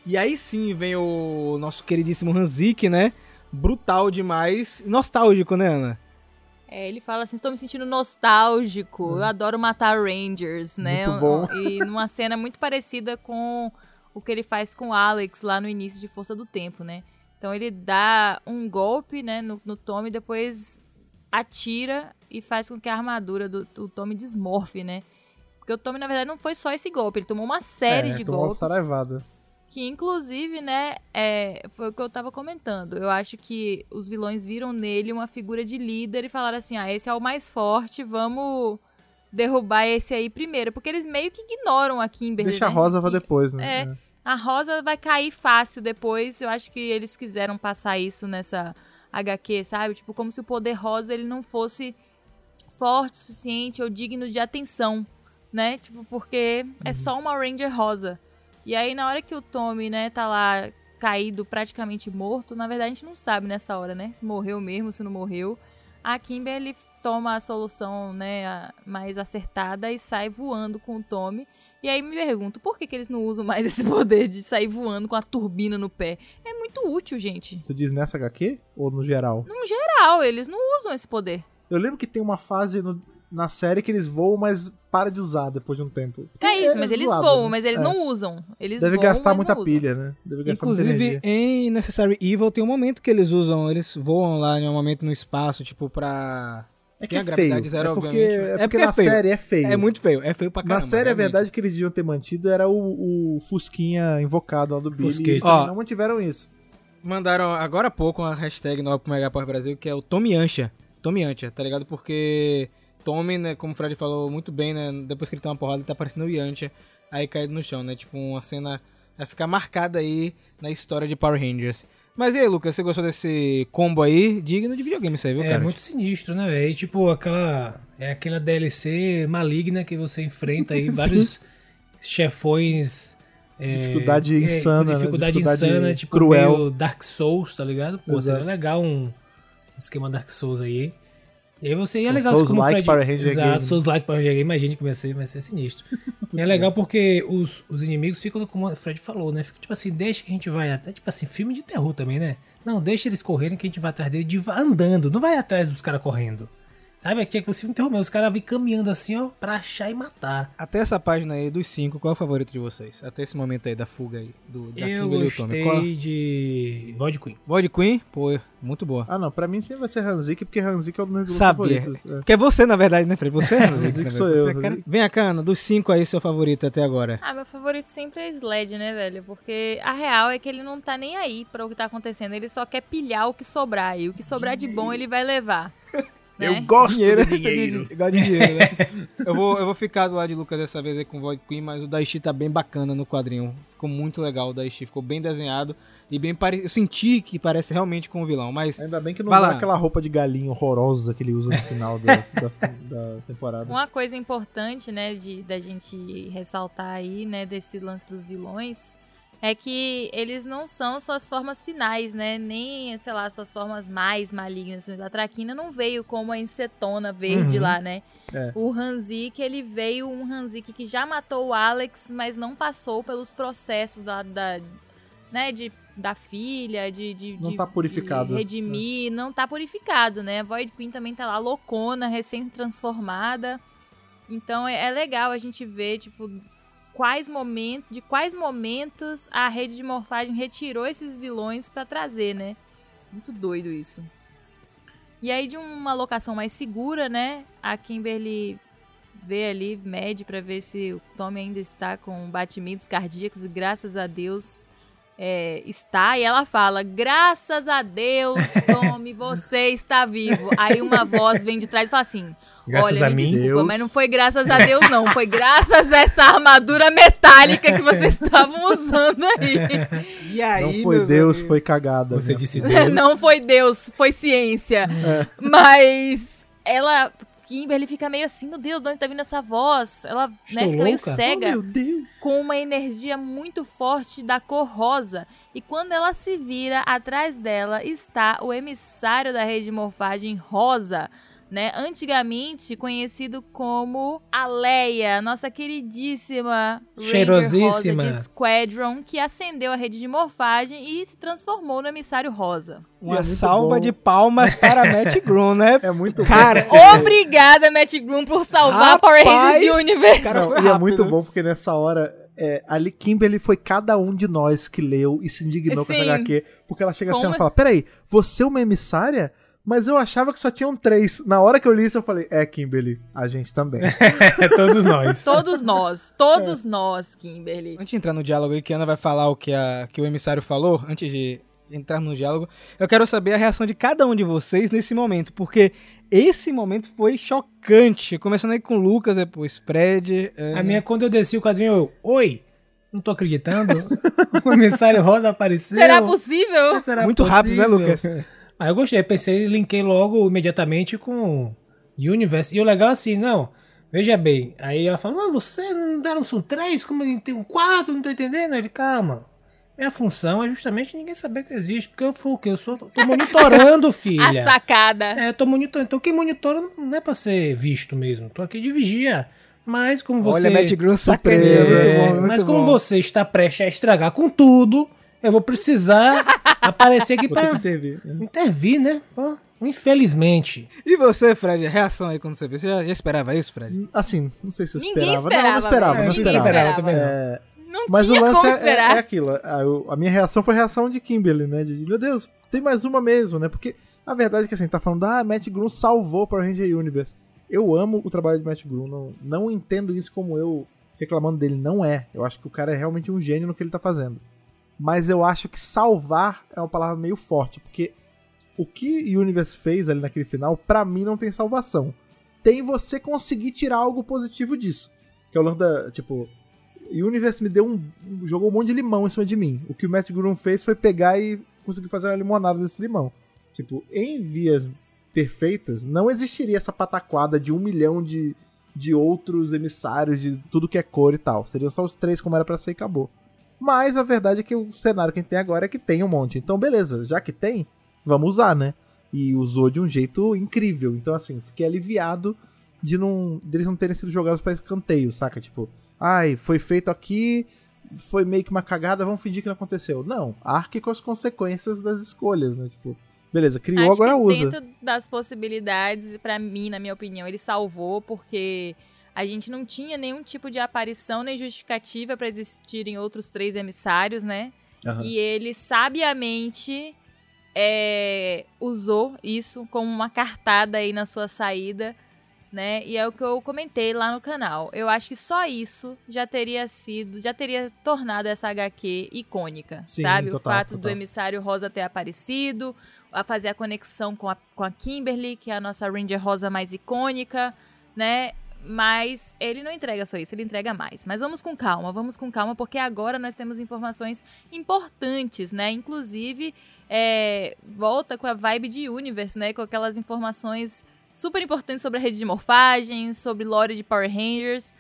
E aí sim vem o nosso queridíssimo Hanzik, né? Brutal demais. Nostálgico, né, Ana? É, ele fala assim, estou me sentindo nostálgico, eu adoro matar Rangers, né? Muito bom. E numa cena muito parecida com o que ele faz com o Alex lá no início de Força do Tempo, né? Então ele dá um golpe, né, no, no Tommy, depois atira e faz com que a armadura do, do Tommy desmorfe, né? Porque o Tommy, na verdade, não foi só esse golpe, ele tomou uma série é, de tomou golpes. Que inclusive, né, é, foi o que eu tava comentando. Eu acho que os vilões viram nele uma figura de líder e falaram assim: ah, esse é o mais forte, vamos derrubar esse aí primeiro. Porque eles meio que ignoram a Kimberly. Deixa a né? rosa pra depois, né? É. A rosa vai cair fácil depois. Eu acho que eles quiseram passar isso nessa HQ, sabe? Tipo, como se o poder rosa ele não fosse forte o suficiente ou digno de atenção, né? Tipo, porque é só uma Ranger rosa. E aí, na hora que o Tommy, né, tá lá caído, praticamente morto, na verdade a gente não sabe nessa hora, né? Se morreu mesmo, se não morreu. A Kimberly toma a solução, né, mais acertada e sai voando com o Tommy. E aí me pergunto, por que, que eles não usam mais esse poder de sair voando com a turbina no pé? É muito útil, gente. Você diz nessa HQ ou no geral? No geral, eles não usam esse poder. Eu lembro que tem uma fase no- na série que eles voam, mas para de usar depois de um tempo. Porque É isso, mas eles zoado, voam, né? mas eles É. não usam. Eles Deve voam, gastar muita pilha, né? Deve gastar muita Inclusive, energia. em Necessary Evil tem um momento que eles usam, eles voam lá em um momento no espaço, tipo, pra. É que é feio. zero, é porque, obviamente. é É porque porque é na feio. série é feio. É muito feio, é feio pra caramba. Na série, a realmente. verdade que eles deviam ter mantido era o, o Fusquinha invocado lá do Billy. Ó. não mantiveram isso. Mandaram agora há pouco uma hashtag nova pro Mega Power Brasil, que é o Tommy Ancha. Tommy Ancha, tá ligado? Porque Tommy, né, como o Fred falou muito bem, né? Depois que ele tem uma porrada, ele tá parecendo o Yancha, aí caído no chão, né? Tipo, uma cena vai ficar marcada aí na história de Power Rangers. Mas e aí, Lucas, você gostou desse combo aí? Digno de videogame isso aí, viu, É cara? muito sinistro, né, velho? Tipo, aquela. É aquela DLC maligna que você enfrenta aí, vários chefões. é, Dificuldade é, insana, né? Dificuldade, Dificuldade insana, tipo, cruel. Dark Souls, tá ligado? Pô, Exato. seria legal um esquema Dark Souls aí. E aí você ia Um legal Souls como like Fred... Power Ranger Exato. Souls like Power Ranger game, imagine que vai ser, vai ser sinistro. e é legal porque os, os inimigos ficam, como o Fred falou, né? Fica tipo assim, deixa que a gente vai até, tipo assim, filme de terror também, né? Não, deixa eles correrem que a gente vai atrás dele de, andando, não vai atrás dos caras correndo. Sabe? Tinha que terror mesmo, os caras vêm caminhando assim, ó, pra achar e matar. Até essa página aí dos cinco, qual é o favorito de vocês? Até esse momento aí da fuga aí, do, da Eu o Tommy. gostei Qual? de Void Queen. Void Queen? Pô, muito boa. Ah, não. Pra mim sempre vai ser Hanzik, porque Hanzik é dos meus grupos Sabia. favoritos. É. Que é você, na verdade, né, Fred? Você é Hanzik, Hanzik né, sou eu, Você é cara- Hanzik. Vem cá, Ana, dos cinco aí, seu favorito até agora. Ah, meu favorito sempre é Sled, né, velho? Porque a real é que ele não tá nem aí pra o que tá acontecendo. Ele só quer pilhar o que sobrar. E o que sobrar de bom ele vai levar. Né? gosto Dinheiro, Eu gosto de dinheiro, né? eu, vou, eu vou ficar do lado de Lucas dessa vez aí com o Void Queen, mas o Daichi tá bem bacana no quadrinho. Ficou muito legal o Daichi, ficou bem desenhado e bem pare... Eu senti que parece realmente com o vilão, mas Ainda bem que não Vai dá lá. aquela roupa de galinha horrorosa que ele usa no final da, da, da temporada. Uma coisa importante, né, de, da gente ressaltar aí, né, desse lance dos vilões, é que eles não são suas formas finais, né, nem, sei lá, suas formas mais malignas. A Traquina não veio como a Incetona verde Uhum. lá, né. É. O Hanzik, ele veio um Hanzik que já matou o Alex, mas não passou pelos processos da, da né, de da filha, de, de, Não tá purificado. de redimir, não tá purificado, né? A Void Queen também tá lá loucona, recém-transformada. Então é, é legal a gente ver, tipo, quais momentos, de quais momentos a rede de morfagem retirou esses vilões pra trazer, né? Muito doido isso. E aí de uma locação mais segura, né? A Kimberly vê ali, mede pra ver se o Tommy ainda está com batimentos cardíacos e graças a Deus é, está. E ela fala: Graças a Deus, Tommy, você está vivo. Aí uma voz vem de trás e fala assim: Graças Olha, a me mim. desculpa, Deus. mas não foi graças a Deus, não. Foi graças a essa armadura metálica que vocês estavam usando aí. E aí, Não foi Deus, amigos? foi cagada. Você disse Deus. Não foi Deus, foi ciência. Mas ela. Kimberly fica meio assim, meu Deus, de onde tá vindo essa voz? Ela né, Estou fica meio louca? cega. Oh, meu Deus. com uma energia muito forte da cor rosa. E quando ela se vira, atrás dela está o emissário da rede de morfagem rosa. Né? Antigamente conhecido como a Leia, nossa queridíssima Ranger Cheirosíssima. Rosa de Squadron, que acendeu a rede de morfagem e se transformou no emissário rosa. Uma E é salva bom. de palmas para Matt Groom, né? É muito Cara, bom. Obrigada, Matt Groom, por salvar Rapaz, Power Rangers de Universo. cara Não, e é muito bom porque nessa hora, é, ali Kimberly foi cada um de nós que leu e se indignou com essa Sim. HQ. Porque ela chega assim Como- e fala: Peraí, você é uma emissária? Mas eu achava que só tinham três. Na hora que eu li isso, eu falei: É, Kimberly, a gente também. É todos nós. Todos nós, todos nós, Kimberly. Antes de entrar no diálogo aí, que a Ana vai falar o que, a, que o emissário falou, antes de entrarmos no diálogo, eu quero saber a reação de cada um de vocês nesse momento, porque esse momento foi chocante. Começando aí com o Lucas, depois Fred. Ana. A minha, quando eu desci o quadrinho, eu, oi, não tô acreditando. o emissário rosa apareceu. Será possível? Será Muito rápido, né, possível? Lucas? Aí eu gostei, pensei, linkei logo imediatamente com Universe. E o legal é assim, não, veja bem. Aí ela fala, mas você não deram são três, como ele tem um quatro, não tô entendendo. Ele, calma. Minha função é justamente ninguém saber que existe. Porque eu fui o quê? Eu sou, tô monitorando, A filha. sacada. É, tô monitorando. Então quem monitora não é pra ser visto mesmo. Tô aqui de vigia. Mas como você. Olha, Matt Groom Surpresa, É, bom, muito mas como bom. você está prestes a estragar com tudo, eu vou precisar aparecer aqui ter que pra intervir. intervir, né? Pô, infelizmente. E você, Fred, a reação aí quando você viu? Você já, já esperava isso, Fred? Assim, não sei se eu Ninguém esperava. esperava, não, não esperava, velho. não Ninguém esperava. esperava. também não. É, Não Mas tinha o lance como é, é, é aquilo. A, eu- a minha reação foi a reação de Kimberly, né? De, meu Deus, tem mais uma mesmo, né? Porque a verdade é que assim, tá falando, ah, Matt Groom salvou Power Ranger Universe. Eu amo o trabalho de Matt Groom, não, não entendo isso como eu reclamando dele. Não é. Eu acho que o cara é realmente um gênio no que ele tá fazendo. Mas eu acho que salvar é uma palavra meio forte, porque o que Universe fez ali naquele final, pra mim não tem salvação. Tem você conseguir tirar algo positivo disso. Que é o lance tipo, Universe me deu um. jogou um monte de limão em cima de mim. O que o Matt Groom fez foi pegar e conseguir fazer uma limonada desse limão. Tipo, em vias perfeitas, não existiria essa pataquada de um milhão de, de outros emissários de tudo que é cor e tal. Seriam só os três como era pra ser e acabou. Mas a verdade é que o cenário que a gente tem agora é que tem um monte. Então, beleza, já que tem, vamos usar, né? E usou de um jeito incrível. Então, assim, fiquei aliviado de não deles não terem sido jogados pra escanteio, saca? Tipo, ai, foi feito aqui, foi meio que uma cagada, vamos fingir que não aconteceu. Não, arque com as consequências das escolhas, né? Tipo, beleza, criou, Acho agora usa. dentro das possibilidades, pra mim, na minha opinião, ele salvou porque a gente não tinha nenhum tipo de aparição nem justificativa pra existirem outros três emissários, né? Aham. E ele sabiamente é, usou isso como uma cartada aí na sua saída, né? E é o que eu comentei lá no canal. Eu acho que só isso já teria sido, já teria tornado essa HQ icônica, Sim, sabe? total, o fato do total. emissário rosa ter aparecido, a fazer a conexão com a, com a Kimberly, que é a nossa Ranger rosa mais icônica, né? Mas ele não entrega só isso, ele entrega mais. Mas vamos com calma, vamos com calma, porque agora nós temos informações importantes, né? Inclusive, é, volta com a vibe de Universe, né? Com aquelas informações super importantes sobre a rede de morfagem, sobre lore de Power Rangers.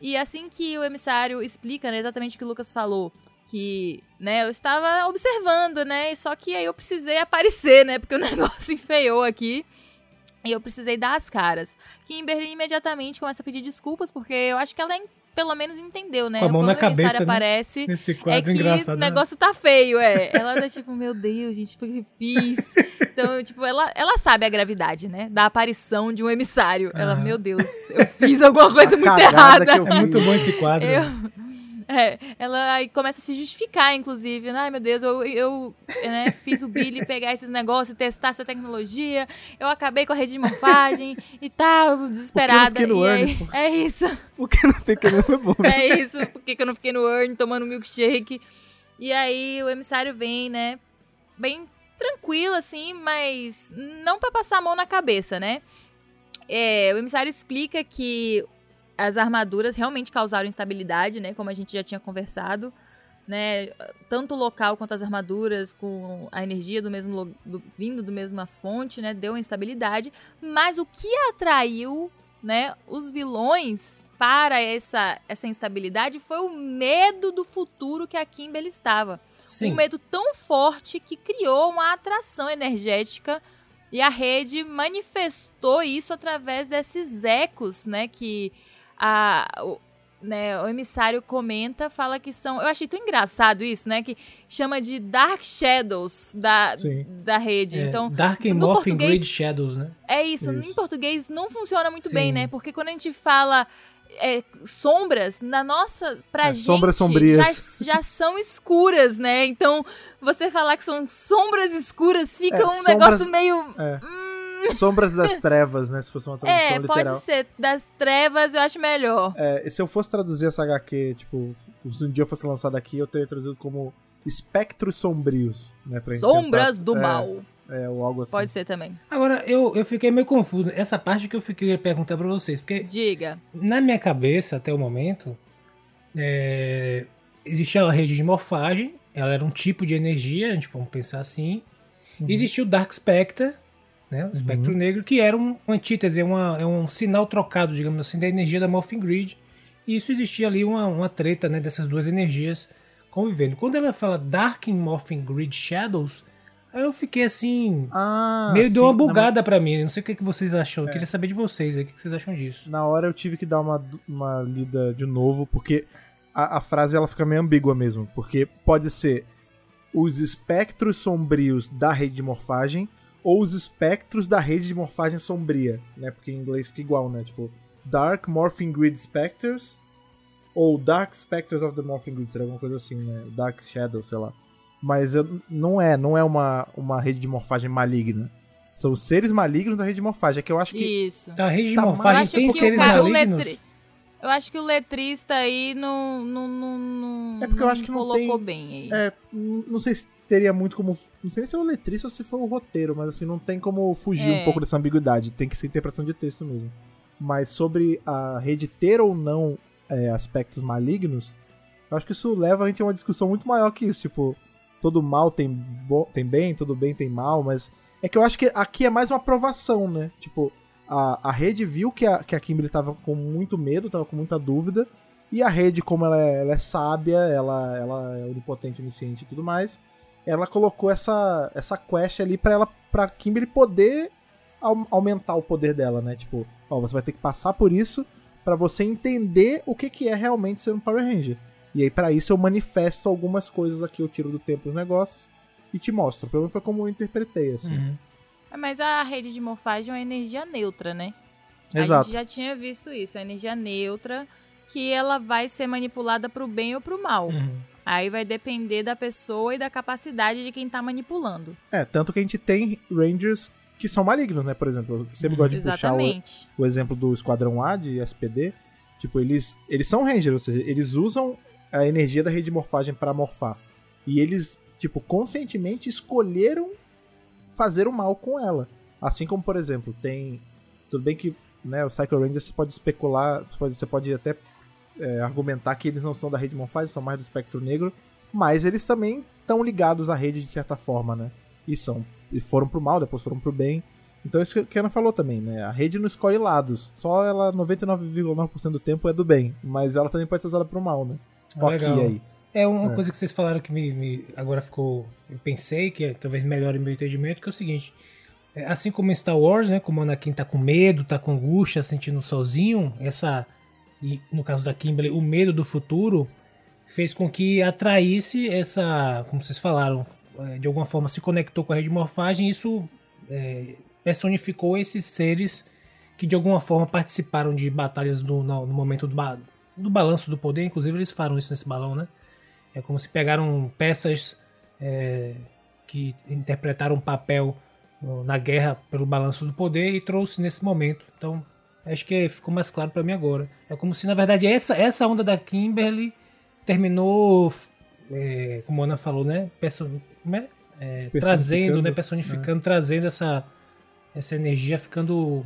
E assim que o emissário explica né, exatamente o que o Lucas falou, que, né, eu estava observando, né, só que aí eu precisei aparecer, né, porque o negócio enfeiou aqui. E eu precisei dar as caras. Kimberly imediatamente começa a pedir desculpas, porque eu acho que ela pelo menos entendeu, né? Com a mão Quando na o emissário cabeça, né? aparece, Nesse é quadro que engraçado. o né? negócio tá feio, é. Ela tá tipo, meu Deus, gente, foi o que eu fiz. Então, tipo, ela, ela sabe a gravidade, né? Da aparição de um emissário. Ela, Aham. meu Deus, eu fiz alguma coisa A muito errada. que eu É muito bom esse quadro. Eu- É, ela aí começa a se justificar, inclusive. Ai, meu Deus, eu, eu né, fiz o Billy pegar esses negócios e testar essa tecnologia. Eu acabei com a rede de morfagem e tal, desesperada. fiquei no e aí, é isso. Porque no pequeno foi bom. É isso, por que que eu não fiquei no Earn tomando milkshake? E aí o emissário vem, né? Bem tranquilo, assim, mas não pra passar a mão na cabeça, né? É, o emissário explica que as armaduras realmente causaram instabilidade, né? Como a gente já tinha conversado. Né, tanto o local quanto as armaduras com a energia do mesmo do- vindo do mesma fonte, né, deu uma instabilidade, mas o que atraiu, né, os vilões para essa essa instabilidade foi o medo do futuro que a Kimberly estava. Sim. Um medo tão forte que criou uma atração energética e a rede manifestou isso através desses ecos, né, que a, o, né, o emissário comenta, fala que são. Eu achei tão engraçado isso, né? Que chama de Dark Shadows da, Sim. da rede. É, então, Dark and Morphing Grid Shadows, né? é isso, Isso. Em português não funciona muito Sim. bem, né? Porque quando a gente fala é, sombras, na nossa. Pra É, gente. sombras sombrias. Já, já são escuras, né? Então, você falar que são sombras escuras fica É, um sombras- negócio meio. É. Hum, Sombras das Trevas, né? Se fosse uma tradução é, literal. pode ser. Das trevas eu acho melhor. É, se eu fosse traduzir essa HQ, tipo, se um dia fosse lançada aqui, eu teria traduzido como Espectros Sombrios, né? Pra Sombras tentar- do é, mal. É, ou algo assim. Pode ser também. Agora, eu, eu fiquei meio confuso. Essa parte que eu fiquei perguntar pra vocês. Porque Diga. na minha cabeça, até o momento, é, existia a rede de morfagem. Ela era um tipo de energia, a gente vamos pensar assim. Uhum. Existia o Dark Spectre, né, o espectro negro, que era um, uma antítese, é, uma, é um sinal trocado, digamos assim, da energia da Morphing Grid. E isso existia ali uma, uma treta né, dessas duas energias convivendo. Quando ela fala Dark Morphing Grid Shadows, eu fiquei assim. Ah, meio deu uma sim. Na- bugada pra mim. Não sei o que, que vocês acham. Eu queria saber de vocês aí. O que que vocês acham disso? Na hora eu tive que dar uma, uma lida de novo, porque a, a frase ela fica meio ambígua mesmo. Porque pode ser os espectros sombrios da rede de morfagem ou os espectros da rede de morfagem sombria, né? Porque em inglês fica igual, né? Tipo, Dark Morphing Grid Specters ou Dark Specters of the Morphing Grid, seria alguma coisa assim, né? Dark Shadow, sei lá. Mas eu, não é, não é uma, uma rede de morfagem maligna. São os seres malignos da rede de morfagem. É que eu acho que. Isso. Então, a rede de Tá, morfagem tem seres cara- malignos? letri- Eu acho que o letrista aí não, não, não, não, É porque eu acho que não colocou tem- bem aí. É, não sei se teria muito como. Não sei se é o letrista ou se foi o roteiro, mas assim, não tem como fugir É. um pouco dessa ambiguidade. Tem que ser interpretação de texto mesmo. Mas sobre a rede ter ou não é, aspectos malignos, eu acho que isso leva a gente a uma discussão muito maior que isso. Tipo, todo mal tem, bo- tem bem, todo bem tem mal, mas. É que eu acho que aqui é mais uma aprovação, né? Tipo, a, a rede viu que a, que a Kimberly tava com muito medo, tava com muita dúvida. E a rede, como ela é, ela é sábia, ela, ela é onipotente, onisciente e tudo mais, ela colocou essa, essa quest ali pra ela pra Kimberly poder au- aumentar o poder dela, né? Tipo, ó, você vai ter que passar por isso pra você entender o que, que é realmente ser um Power Ranger. E aí, pra isso, eu manifesto algumas coisas aqui, eu tiro do tempo os negócios e te mostro. Pelo menos foi como eu interpretei, assim. Uhum. É, Mas a rede de morfagem é uma energia neutra, né? A Exato. gente já tinha visto isso, a energia neutra que ela vai ser manipulada pro bem ou pro mal. Uhum. Aí vai depender da pessoa e da capacidade de quem tá manipulando. É, tanto que a gente tem Rangers que são malignos, né? Por exemplo, eu sempre gosto de puxar o, o exemplo do Esquadrão A de SPD. Tipo, eles, eles são Rangers, ou seja, eles usam a energia da rede de morfagem para morfar. E eles, tipo, conscientemente escolheram fazer o mal com ela. Assim como, por exemplo, tem. Tudo bem que né, o Psycho Ranger você pode especular, você pode, você pode até é, argumentar que eles não são da rede de morfagem, são mais do espectro negro, mas eles também estão ligados à rede de certa forma, né? E são. E foram pro mal, depois foram pro bem. Então isso que a Ana falou também, né? A rede não escolhe lados. Só ela 99,9% do tempo é do bem. Mas ela também pode ser usada pro mal, né? Ah, legal. aí. É uma É. coisa que vocês falaram que me, me- agora ficou. Eu pensei que é, talvez melhore meu entendimento, que é o seguinte. é, assim como em Star Wars, né? Como Anakin tá com medo, tá com angústia, sentindo sozinho, essa. E no caso da Kimberly, o medo do futuro fez com que atraísse essa. Como vocês falaram, é, de alguma forma se conectou com a rede de morfagem, isso é, personificou esses seres que de alguma forma participaram de batalhas no, no- momento do, ba- do balanço do poder, inclusive eles falam isso nesse balão, né? É como se pegaram peças é, que interpretaram um papel na guerra pelo balanço do poder e trouxe nesse momento. Então, acho que ficou mais claro pra mim agora. É como se, na verdade, essa, essa onda da Kimberly terminou, é, como a Ana falou, né? Perso como é? É, trazendo, né? Personificando, trazendo essa, essa energia, ficando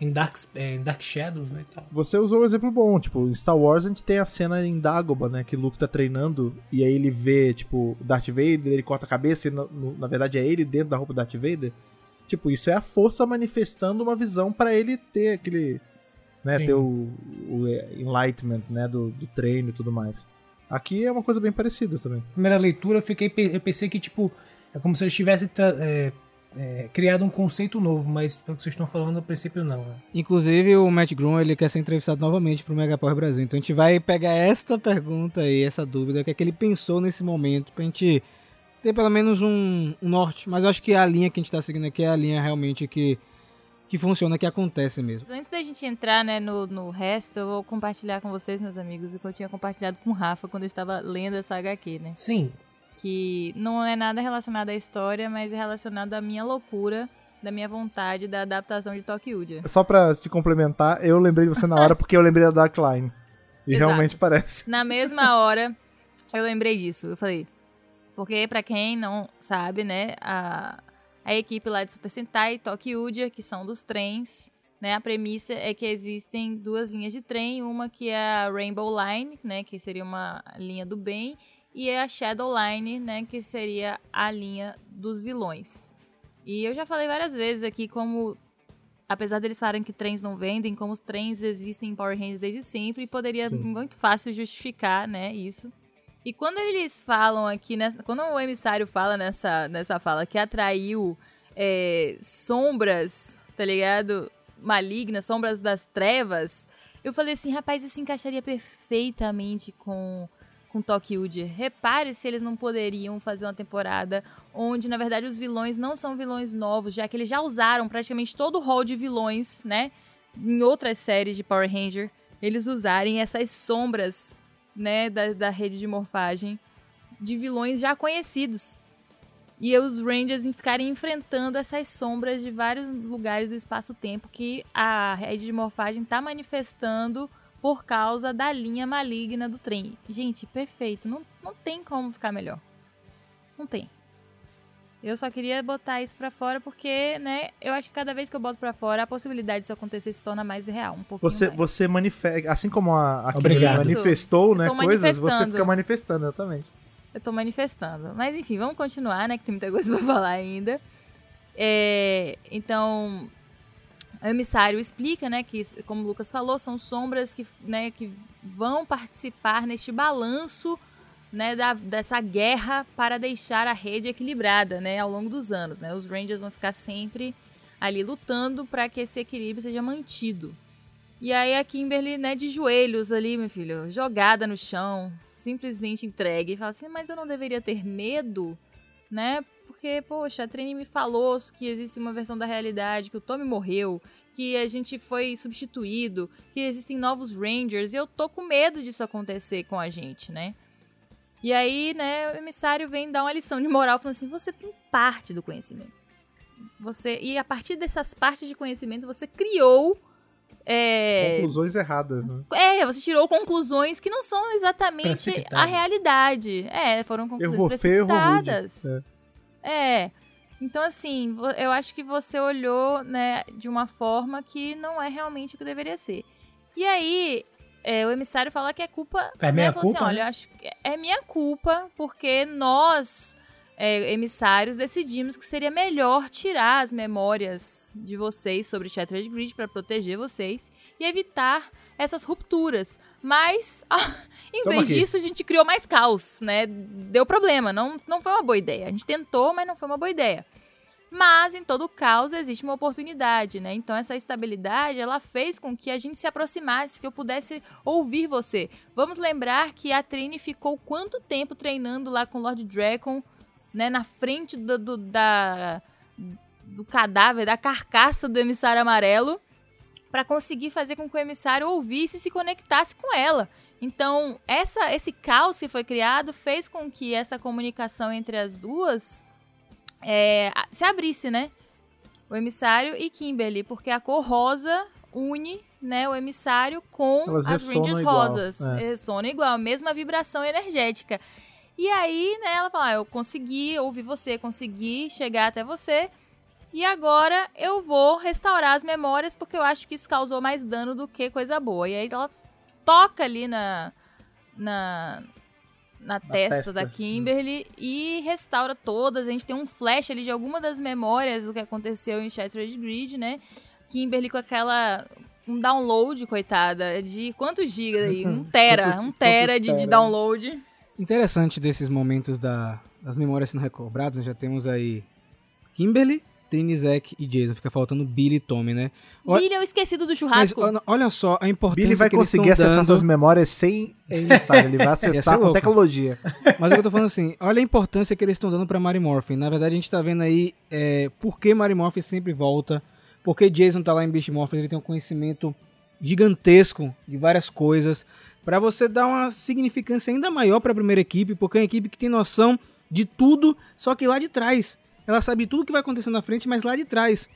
em Dark, é, em dark Shadows, né? e tal. Você usou um exemplo bom, tipo, em Star Wars a gente tem a cena em Dagobah, né, que Luke tá treinando e aí ele vê, tipo, Darth Vader, ele corta a cabeça e na, na verdade é ele dentro da roupa do Darth Vader. Tipo, isso é a força manifestando uma visão pra ele ter aquele, né, Sim. ter o, o enlightenment, né, do, do treino e tudo mais. Aqui é uma coisa bem parecida também. primeira leitura, eu fiquei eu pensei que tipo é como se eles tivessem é, é, criado um conceito novo, mas pelo que vocês estão falando, a princípio não. Né? Inclusive, o Matt Grum, ele quer ser entrevistado novamente pro Mega Power Brasil. Então a gente vai pegar esta pergunta aí, essa dúvida, o que é que ele pensou nesse momento, pra gente ter pelo menos um, um norte. Mas eu acho que a linha que a gente tá seguindo aqui é a linha realmente que, que funciona, que acontece mesmo. Antes da gente entrar né, no, no resto, eu vou compartilhar com vocês, meus amigos, o que eu tinha compartilhado com o Rafa quando eu estava lendo essa HQ, né? Sim, Que não é nada relacionado à história, mas é relacionado à minha loucura, da minha vontade da adaptação de Tokyuja. Só pra te complementar, eu lembrei de você na hora porque eu lembrei da Dark Line. E Exato. realmente parece. Na mesma hora, eu lembrei disso. Eu falei, porque pra quem não sabe, né, a, a equipe lá de Super Sentai e Tokyuja, que são dos trens, né, a premissa é que existem duas linhas de trem, uma que é a Rainbow Line, né, que seria uma linha do bem, e a Shadow Line, né, que seria a linha dos vilões. E eu já falei várias vezes aqui como apesar deles falarem que trens não vendem, como os trens existem em Power Rangers desde sempre, e poderia Sim. muito fácil justificar, né, isso. E quando eles falam aqui, quando o emissário fala nessa, nessa fala que atraiu é, sombras, tá ligado? Malignas, sombras das trevas, eu falei assim, rapaz, isso encaixaria perfeitamente com, com Tokyo-ji. Repare se eles não poderiam fazer uma temporada onde, na verdade, os vilões não são vilões novos, já que eles já usaram praticamente todo o rol de vilões, né? Em outras séries de Power Ranger, eles usarem essas sombras, né, da, da rede de morfagem de vilões já conhecidos. E os Rangers ficarem enfrentando essas sombras de vários lugares do espaço-tempo que a rede de morfagem está manifestando por causa da linha maligna do trem. Gente, perfeito. Não, não tem como ficar melhor. Não tem. Eu só queria botar isso pra fora porque, né, eu acho que cada vez que eu boto pra fora, a possibilidade disso acontecer se torna mais real, um pouco Você, mais. você manifesta, assim como a, a manifestou, né, coisas, você manifestando. fica manifestando, exatamente. Eu tô manifestando. Mas enfim, vamos continuar, né? Que tem muita coisa pra falar ainda. É, então, o emissário explica, né? Que, como o Lucas falou, são sombras que, né, que vão participar neste balanço né, da, dessa guerra para deixar a rede equilibrada né, ao longo dos anos. Né? Os Rangers vão ficar sempre ali lutando para que esse equilíbrio seja mantido. E aí a Kimberly, né, de joelhos ali, meu filho, jogada no chão, simplesmente entregue, e fala assim, mas eu não deveria ter medo, né? Porque, poxa, a Trini me falou que existe uma versão da realidade, que o Tommy morreu, que a gente foi substituído, que existem novos Rangers, e eu tô com medo disso acontecer com a gente, né? E aí, né, o emissário vem dar uma lição de moral, falando assim, você tem parte do conhecimento. Você E a partir dessas partes de conhecimento, você criou é, Conclusões erradas, né? é, você tirou conclusões que não são exatamente a realidade. É, foram conclusões Errou feio, precipitadas. É. É. Então, assim, eu acho que você olhou, né, de uma forma que não é realmente o que deveria ser. E aí, é, o emissário fala que é culpa. É né, minha falou culpa, Assim, Olha, né? acho que é minha culpa, porque nós, é, emissários, decidimos que seria melhor tirar as memórias de vocês sobre Shattered Grid para proteger vocês e evitar essas rupturas. Mas, ah, em Toma vez aqui. disso, a gente criou mais caos, né? Deu problema, não, não foi uma boa ideia. A gente tentou, mas não foi uma boa ideia. Mas em todo caos existe uma oportunidade, né? Então essa estabilidade, ela fez com que a gente se aproximasse, que eu pudesse ouvir você. Vamos lembrar que a Trini ficou quanto tempo treinando lá com o Lord Dragon, né, na frente do, do- da do cadáver, da carcaça do emissário amarelo, para conseguir fazer com que o emissário ouvisse e se conectasse com ela. Então, essa, esse caos que foi criado fez com que essa comunicação entre as duas é, se abrisse, né? O emissário e Kimberly, porque a cor rosa une né, o emissário com Elas as Rangers igual, rosas. é. Ressonam igual, mesma vibração energética. E aí, né, ela fala, ah, eu consegui ouvir você, consegui chegar até você, e agora eu vou restaurar as memórias, porque eu acho que isso causou mais dano do que coisa boa. E aí ela toca ali na, na, na testa, testa. da Kimberly e restaura todas. A gente tem um flash ali de alguma das memórias do que aconteceu em Shattered Grid, né? Kimberly com aquela. Um download, coitada, de quantos gigas aí? Um tera, Quantos- um tera de, de tera? download. Interessante desses momentos da, das memórias sendo recobradas, já temos aí Kimberly, Trini, Zack e Jason. Fica faltando Billy e Tommy, né? Olha- Billy é o esquecido do Mas churrasco. olha- olha só a importância Billy vai conseguir acessar dando. essas memórias sem emissário, ele vai acessar com tecnologia. Mas o que eu tô falando assim, olha a importância que eles estão dando pra Mary Morphin. Na verdade, a gente tá vendo aí é, por que Mary Morphin sempre volta, porque Jason tá lá em Beast Morphin, ele tem um conhecimento gigantesco de várias coisas, pra você dar uma significância ainda maior pra primeira equipe, porque é uma equipe que tem noção de tudo, só que lá de trás. Ela sabe tudo que vai acontecer na frente, mas lá de trás.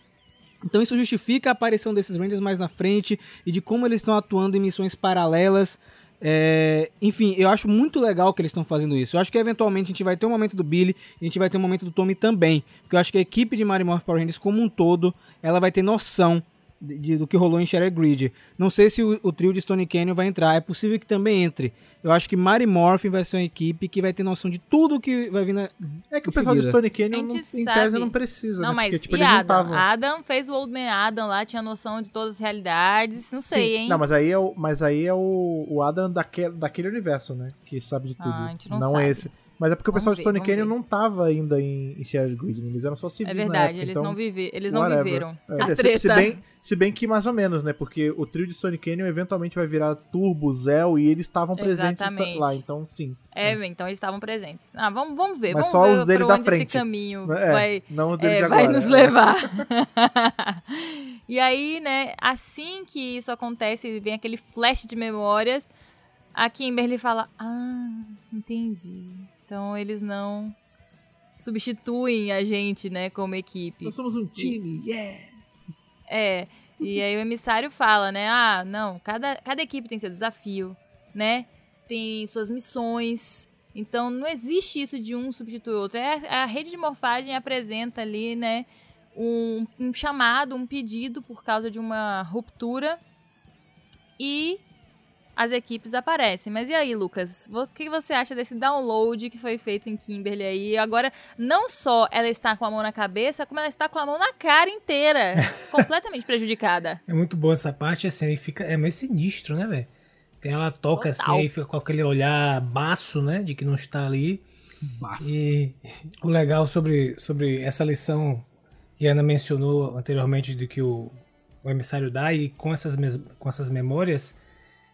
Então isso justifica a aparição desses Rangers mais na frente e de como eles estão atuando em missões paralelas. É, enfim, eu acho muito legal que eles estão fazendo isso. Eu acho que eventualmente a gente vai ter um momento do Billy e a gente vai ter um momento do Tommy também. Porque eu acho que a equipe de Mario Morph Power Rangers como um todo, ela vai ter noção de, de- do que rolou em Shattered Grid. Não sei se o, o trio de Stone Canyon vai entrar, é possível que também entre. Eu acho que Mary Morphin vai ser uma equipe que vai ter noção de tudo que vai vir na... É que o pessoal do. Stone Canyon, não, em sabe. tese, não precisa, Não, né? mas Porque, tipo, e não Adam? Adam fez o Old Man Adam lá, tinha noção de todas as realidades. Não sei, Sim. hein? Não, mas aí é o, mas aí é o, o Adam daquele, daquele universo, né? Que sabe de tudo. Ah, a gente não sabe. esse. Mas é porque o Vamos pessoal de ver, Stone vamos Canyon não tava ainda em, em Shattered Grid, eles eram só civis É verdade, época, eles então, não, vive, eles não whatever. viveram É, se- se, bem, se bem que mais ou menos, né? Porque o trio de Stone Canyon eventualmente vai virar Turbo, Zell e eles estavam presentes lá, então sim. É, então eles estavam presentes. Ah, vamos, vamos ver, Mas vamos só ver os dele da frente. esse caminho É, vai, não os dele é, de vai agora. nos é. levar. e aí, né, assim que isso acontece, vem aquele flash de memórias, a Kimberly fala, ah, entendi. Então eles não substituem a gente, né, como equipe. Nós somos um time, yeah! É, e aí o emissário fala, né? Ah, não, cada, cada equipe tem seu desafio, né? Tem suas missões. Então não existe isso de um substituir o outro. É, a rede de morfagem apresenta ali, né? Um, um chamado, um pedido por causa de uma ruptura. E as equipes aparecem. Mas e aí, Lucas? O que você acha desse download que foi feito em Kimberly aí? Agora, não só ela está com a mão na cabeça, como ela está com a mão na cara inteira. completamente prejudicada. É muito boa essa parte, assim, aí fica. É meio sinistro, né, velho? Tem ela toca Total. assim, aí fica com aquele olhar baço, né? De que não está ali. E o legal sobre, sobre essa lição que a Ana mencionou anteriormente de que o, o emissário dá e com essas, com essas memórias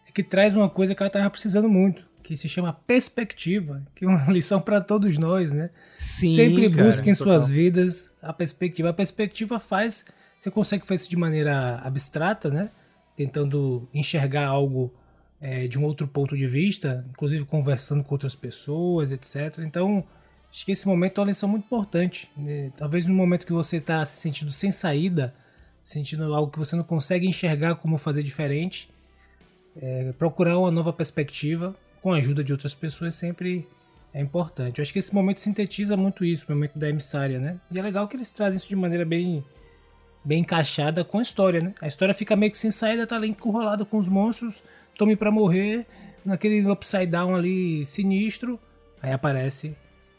é que traz uma coisa que ela estava precisando muito, que se chama perspectiva, que é uma lição para todos nós, né? Sim, Sempre cara. busquem em suas total. vidas a perspectiva. A perspectiva faz, você consegue fazer isso de maneira abstrata, né? Tentando enxergar algo é, de um outro ponto de vista, inclusive conversando com outras pessoas, etc. Então, acho que esse momento é uma lição muito importante. né? Talvez no momento que você está se sentindo sem saída, sentindo algo que você não consegue enxergar como fazer diferente, é, procurar uma nova perspectiva com a ajuda de outras pessoas sempre é importante. Eu acho que esse momento sintetiza muito isso, o momento da emissária, né? E é legal que eles trazem isso de maneira bem bem encaixada com a história, né? A história fica meio que sem saída, tá ali encurralada com os monstros, tome pra morrer, naquele upside down ali sinistro. Aí aparece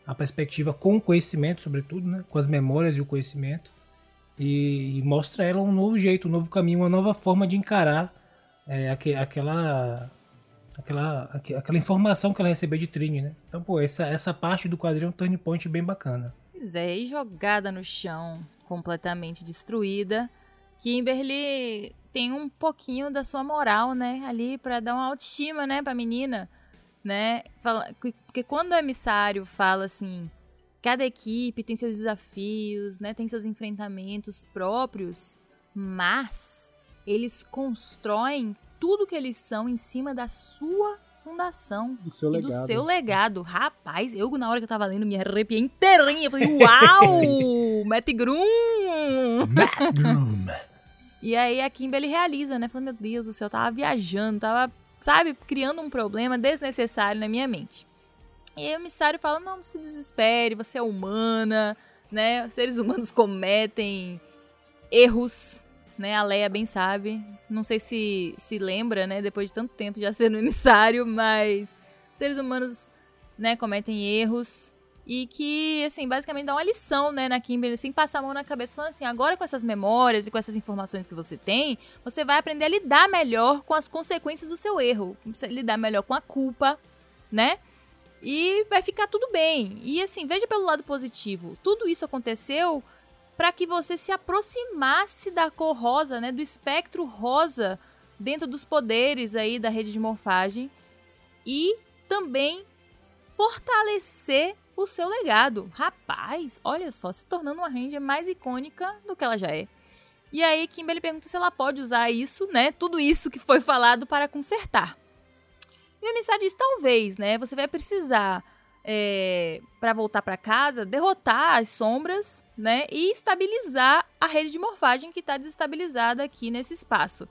a perspectiva com o conhecimento, sobretudo, né? Com as memórias e o conhecimento. E, e mostra ela um novo jeito, um novo caminho, uma nova forma de encarar é, aque- aquela, aquela, aque- aquela informação que ela recebeu de Trini, né? Então, pô, essa, essa parte do quadrinho é um turning point bem bacana. Pois é, e jogada no chão, completamente destruída. Kimberly tem um pouquinho da sua moral, né, ali pra dar uma autoestima, né, pra menina, né? Fala- Porque quando o emissário fala assim, cada equipe tem seus desafios, né, tem seus enfrentamentos próprios, mas eles constroem tudo que eles são em cima da sua fundação Do seu e legado. do seu legado. Rapaz, eu na hora que eu tava lendo me arrepiei inteirinha. Eu falei, uau! Matt Groom! E aí a Kimberly realiza, né? Falando, meu Deus do céu, eu tava viajando, tava, sabe, criando um problema desnecessário na minha mente. E aí o emissário fala, não, não se desespere, você é humana, né? Seres humanos cometem erros, né? A Leia bem sabe. Não sei se se lembra, né? Depois de tanto tempo já sendo emissário, mas seres humanos, né, cometem erros. E que, assim, basicamente dá uma lição, né, na Kimberly, assim, passar a mão na cabeça, falando assim, agora com essas memórias e com essas informações que você tem, você vai aprender a lidar melhor com as consequências do seu erro. Lidar melhor com a culpa, né? E vai ficar tudo bem. E assim, veja pelo lado positivo. Tudo isso aconteceu para que você se aproximasse da cor rosa, né, do espectro rosa dentro dos poderes aí da rede de morfagem e também fortalecer o seu legado. Rapaz, olha só, se tornando uma Ranger mais icônica do que ela já é. E aí Kimberly pergunta se ela pode usar isso, né, tudo isso que foi falado para consertar. E o emissário diz, talvez, né, você vai precisar é, para voltar para casa, derrotar as sombras, né, e estabilizar a rede de morfagem que está desestabilizada aqui nesse espaço.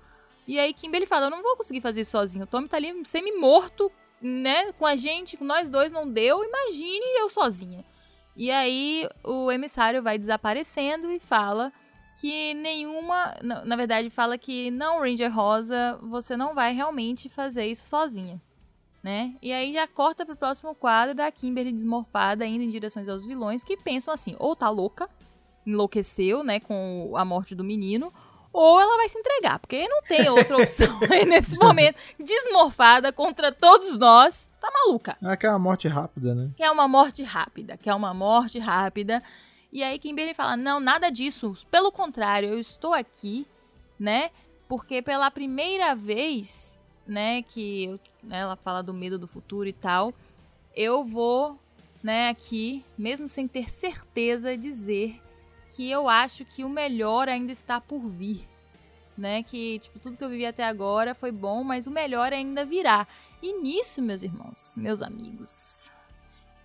E aí Kimberly fala, eu não vou conseguir fazer isso sozinho, o Tommy tá ali semi-morto, né, com a gente, com nós dois não deu, imagine eu sozinha. E aí o emissário vai desaparecendo e fala que nenhuma, na, na verdade fala que não, Ranger Rosa, você não vai realmente fazer isso sozinha né? E aí já corta pro próximo quadro da Kimberly desmorfada indo em direções aos vilões que pensam assim, ou tá louca, enlouqueceu, né, com a morte do menino, ou ela vai se entregar, porque não tem outra opção aí nesse momento. Desmorfada contra todos nós, tá maluca. É aquela morte rápida, né? Quer uma morte rápida, quer uma morte rápida. E aí Kimberly fala: "Não, nada disso. Pelo contrário, eu estou aqui, né? Porque pela primeira vez, né, que né, ela fala do medo do futuro e tal, eu vou, né, aqui, mesmo sem ter certeza, dizer que eu acho que o melhor ainda está por vir, né? Que tipo tudo que eu vivi até agora foi bom, mas o melhor ainda virá. E nisso, meus irmãos, meus amigos,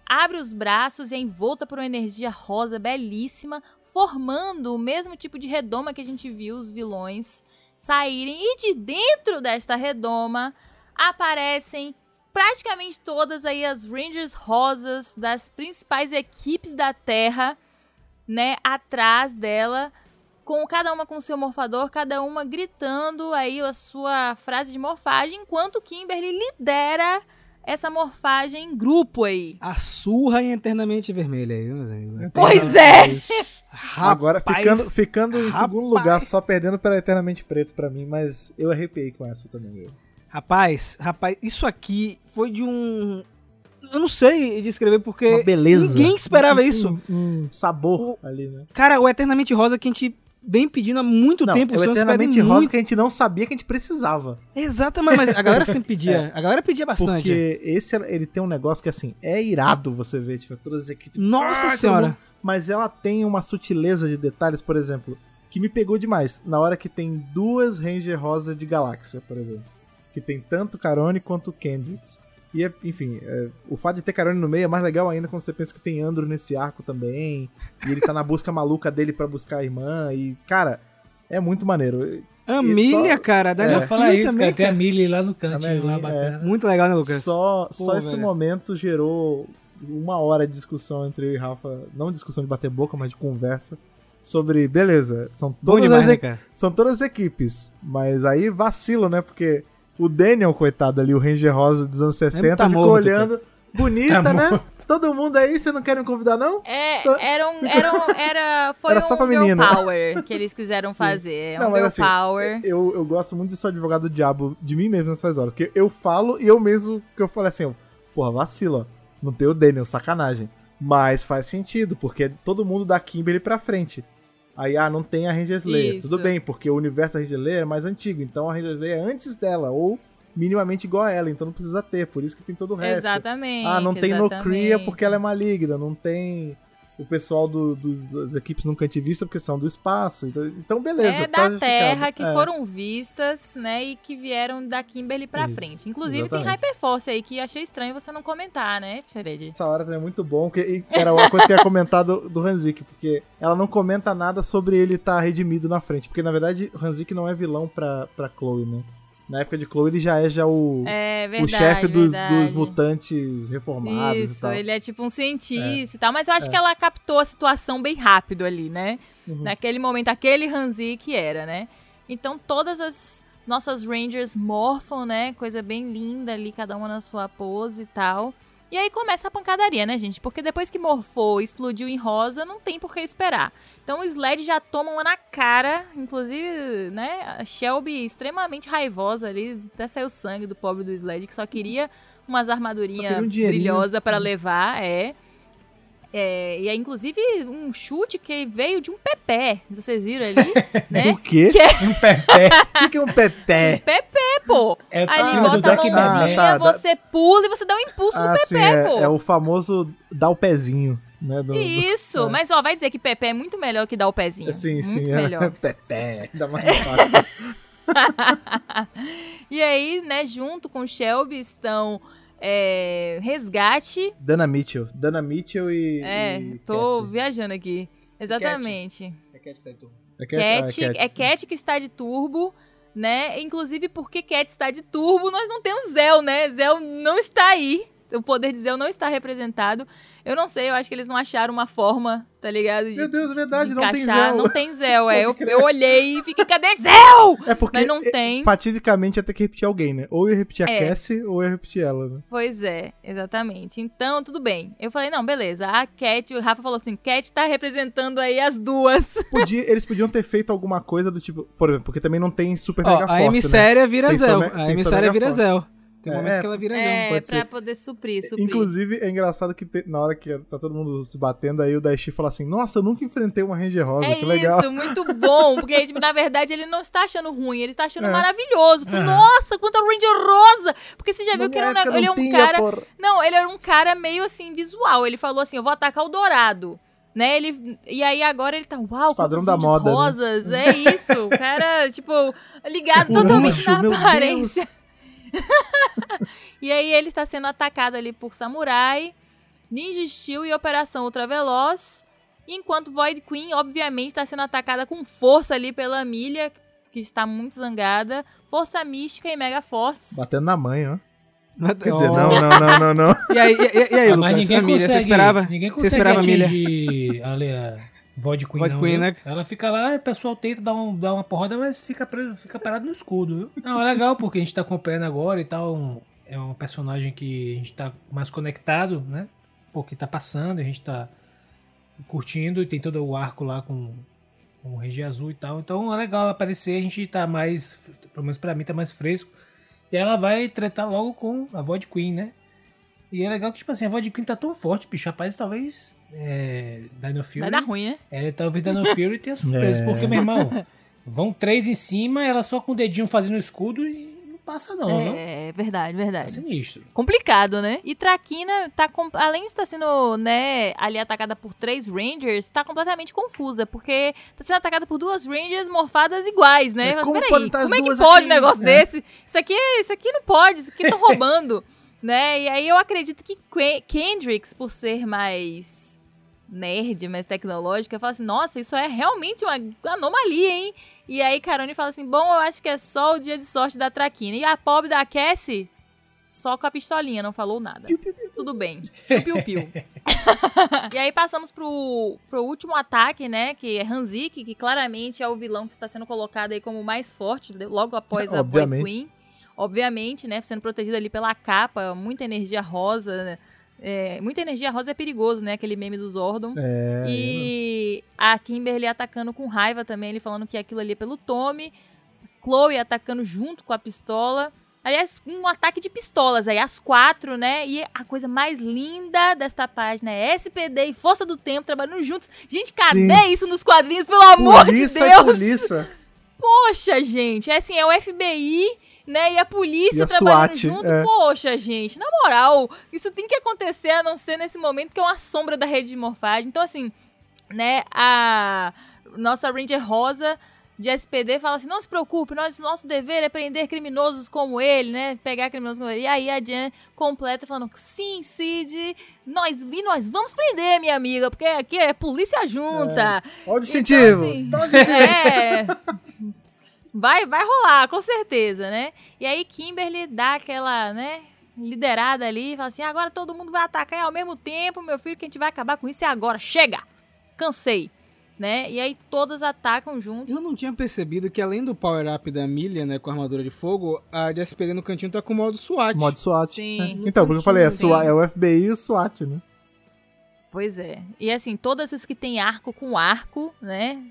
abre os braços e é envolta por uma energia rosa belíssima, formando o mesmo tipo de redoma que a gente viu os vilões saírem. E de dentro desta redoma aparecem praticamente todas aí as Rangers rosas das principais equipes da Terra, né, atrás dela, com cada uma com seu morfador, cada uma gritando aí a sua frase de morfagem, enquanto Kimberly lidera essa morfagem em grupo aí. A surra em eternamente vermelha aí, meus amigos. Pois é! Agora, Rapaz, ficando, ficando em rapaz. segundo lugar, só perdendo pela Eternamente Preto pra mim, mas eu arrepiei com essa também, meu. Rapaz, rapaz, isso aqui foi de um. Eu não sei descrever porque. Uma beleza. Ninguém esperava Um- isso. Um, um sabor ali, né? Cara, o Eternamente Rosa que a gente vem pedindo há muito Não, tempo. é o os fãs Eternamente Rosa muito. que a gente não sabia que a gente precisava. Exatamente, mas a galera sempre pedia. A galera pedia bastante. Porque esse, ele tem um negócio que, assim, é irado você ver, tipo, todas as equipes... Nossa Ah, senhora. Mas ela tem uma sutileza de detalhes, por exemplo, que me pegou demais. Na hora que tem duas Ranger Rosa de Galáxia, por exemplo. Que tem tanto Carone quanto Kendricks. E, é- enfim, é, o fato de ter Carone no meio é mais legal ainda quando você pensa que tem Andro nesse arco também. E ele tá na busca maluca dele pra buscar a irmã. E, cara, é muito maneiro. Amília, E só- cara. Da É. Ia falar isso, também, cara. Tem a Millie lá no cantinho, lá Millie, bacana. Muito legal, né, Lucas? Só, Pô, só esse momento gerou uma hora de discussão entre eu e Rafa, não discussão de bater boca, mas de conversa, sobre, beleza, são todas, demais, as, né, são todas as equipes, mas aí vacilo, né, porque o Daniel, coitado ali, o Ranger Rosa dos anos 60, tá ficou morto, olhando, bonita, Tá né? Todo mundo aí, você não quer me convidar, não? É, era um, era um, era, foi Era só um pra girl menina. power que eles quiseram fazer. É um Não, mas girl assim, power. Eu, eu gosto muito de ser advogado do diabo de mim mesmo nessas horas. Porque eu falo e eu mesmo que eu falei assim, porra, vacila. Não tem o Daniel, sacanagem. Mas faz sentido, porque todo mundo dá Kimberly pra frente. Aí, ah, não tem a Ranger Slayer. Isso. Tudo bem, porque o universo da Ranger Slayer é mais antigo. Então a Ranger Slayer é antes dela, ou minimamente igual a ela. Então não precisa ter, por isso que tem todo o resto. Exatamente. Ah, não tem exatamente. Nocria porque ela é maligna, não tem o pessoal do, do- das equipes nunca antivista porque são do espaço. Então, então beleza. É tá da. Terra que É. foram vistas, né, e que vieram da Kimberly pra Isso, frente. Inclusive tem exatamente. Hyperforce aí que achei estranho você não comentar, né, Fred? Essa hora também é muito bom, que era uma coisa que eu ia comentar do, do Hanzik, porque ela não comenta nada sobre ele estar redimido na frente. Porque na verdade Hanzik não é vilão pra, pra Chloe, né? Na época de Chloe ele já é já o, É o verdade. chefe dos, dos mutantes reformados e Isso, tal. ele é tipo um cientista e tal, mas eu acho É. que ela captou a situação bem rápido ali, né? Uhum. Naquele momento, aquele Hanzi que era, né? Então todas as nossas Rangers morfam, né? Coisa bem linda ali, cada uma na sua pose e tal. E aí começa a pancadaria, né, gente? Porque depois que morfou e explodiu em rosa, não tem por que esperar. Então o Sled já toma uma na cara, inclusive, né? A Shelby extremamente raivosa ali, até saiu sangue do pobre do Sled, que só queria umas armadurinhas um brilhosas pra levar, é. É, e é inclusive um chute que veio de um pepé. Vocês viram ali, né? O quê? Um pepé. O que que é um pepé? Pepé, pô. É Ali Ah, bota a mãozinha. Ah, tá, você pula e você dá um impulso Ah, no sim, Pepe, é, pô. é o famoso dar o pezinho, né? do- do- Isso, é. mas ó, vai dizer que Pepe é muito melhor que dar o pezinho. Sim, muito sim. é. melhor. Pepé. Dá mais fácil. e aí, né, junto com o Shelby estão é, Resgate. Dana Mitchell. Dana Mitchell e. É, e tô Cassie. viajando aqui. Exatamente. É Cat? Cat, Ah, Cat. é Cat que está de turbo, né? Inclusive, porque Cat está de turbo, nós não temos Zell, né? Zell não está aí, o poder de Zell não está representado. Eu não sei, eu acho que eles não acharam uma forma, tá ligado? De, Meu Deus, é verdade, de não tem. Zell. Não tem Zell, é. Eu, eu olhei e fiquei, cadê Zell? É porque Mas não é, tem. fatidicamente ia ter que repetir alguém, né? Ou ia repetir a É. Cassie, ou ia repetir ela, né? Pois é, exatamente. Então, tudo bem. Eu falei, não, beleza. A Cat, o Rafa falou assim, Cat tá representando aí as duas. Podia- eles podiam ter feito alguma coisa do tipo, por exemplo, porque também não tem Super Ó, Mega a Force, né? emissária vira me- A emissária vira Force. Tem um É, momento que ela vira. É, pode pra ser. poder suprir, suprir. Inclusive, é engraçado que te- na hora que tá todo mundo se batendo, aí o Daishi fala assim, nossa, eu nunca enfrentei uma Ranger Rosa, É que legal. isso, muito bom. Porque, tipo, na verdade, ele não está achando ruim, ele tá achando É. maravilhoso. É. Nossa, quanta Ranger rosa! Porque você já viu Na que era um. Ele é época um tinha, cara. porra. Não, ele era um cara meio assim, visual. Ele falou assim: eu vou atacar o dourado. Né, ele, e aí agora ele tá, uau, Esquadrão da moda, né? rosas, é isso, o cara, tipo, ligado totalmente na meu aparência. e aí ele está sendo atacado ali por Samurai, Ninja Steel e Operação Ultraveloz, enquanto Void Queen, obviamente, está sendo atacada com força ali pela Milha, que está muito zangada, Força Mística e Mega Force. Batendo na mãe, ó. Mas- Quer dizer, ó. não, não, não, não, não. E aí, e, e aí Ah, Lucas? mas ninguém consegue, você esperava? ninguém você consegue esperava, Milha? atingir a Void Queen, Void não, Queen, né? Ela fica lá, o pessoal tenta dar, um, dar uma porrada, mas fica, preso, fica parado no escudo, viu? Não, é legal porque a gente tá acompanhando agora e tal, um- é um personagem que a gente tá mais conectado, né? Porque tá passando, a gente tá curtindo e tem todo o arco lá com, com o Regi Azul e tal. Então é legal ela aparecer, a gente tá mais, pelo menos pra mim, tá mais fresco. E ela vai tretar logo com a Void Queen, né? E é legal que, tipo assim, a Void Queen tá tão forte, bicho. Rapaz, talvez é, Dino Fury. Vai dar ruim, né? É, talvez Dino Fury tenha surpresa. É. Porque, meu irmão, vão três em cima, ela só com o dedinho fazendo o escudo e não passa, não, não. É, verdade, É verdade. sinistro. complicado, né? E Traquina tá com- além de estar sendo, né, ali atacada por três Rangers, tá completamente confusa, porque tá sendo atacada por duas Rangers morfadas iguais, né? É, Mas como peraí, como é que pode aqui? um negócio É. desse? Isso aqui, isso aqui não pode, isso aqui estão roubando, né? E aí eu acredito que Que- Kendricks, por ser mais nerd, mais tecnológica, fala assim, nossa, isso é realmente uma anomalia, hein? E aí Carone fala assim, bom, eu acho que é só o dia de sorte da Traquina. E a pobre da Cassie, só com a pistolinha, não falou nada. Tudo bem. Piu, piu, piu. e aí passamos pro, pro último ataque, né? Que é Hanzik, que claramente é o vilão que está sendo colocado aí como o mais forte, logo após a Obviamente. Queen. Obviamente, né? Sendo protegido ali pela capa, muita energia rosa. né, é, muita energia rosa é perigoso, né? Aquele meme do Zordon. É, E a Kimberly atacando com raiva também, ele falando que aquilo ali é pelo Tommy. Chloe atacando junto com a pistola. Aliás, um ataque de pistolas aí, as quatro, né? E a coisa mais linda desta página é SPD e Força do Tempo trabalhando juntos. Gente, cadê Sim. isso nos quadrinhos, pelo amor polícia de e Deus? polícia. Poxa, gente, é assim, é o FBI, né, e a polícia E a trabalhando SWAT, junto. é. Poxa, gente, na moral, isso tem que acontecer a não ser nesse momento que é uma sombra da rede de morfagem. Então, assim, né, a nossa Ranger Rosa de SPD fala assim, não se preocupe, nós, nosso dever é prender criminosos como ele, né, pegar criminosos como ele. E aí a Jan completa falando, sim, Cid, nós, vi, nós vamos prender, minha amiga, porque aqui é polícia junta. Olha o incentivo. Então, assim, é. Vai, vai rolar, com certeza, né? E aí Kimberly dá aquela, né, liderada ali, fala assim: agora todo mundo vai atacar ao mesmo tempo, meu filho, que a gente vai acabar com isso é agora. Chega! Cansei. Né? E aí todas atacam junto. Eu não tinha percebido que além do power-up da Milha, né, com a armadura de fogo, a de SPD no cantinho tá com o modo SWAT. Modo SWAT. Sim. É. Então, porque eu falei, é. SWAT, é o FBI e o SWAT, né? Pois é. E assim, todas as que tem arco com arco, né?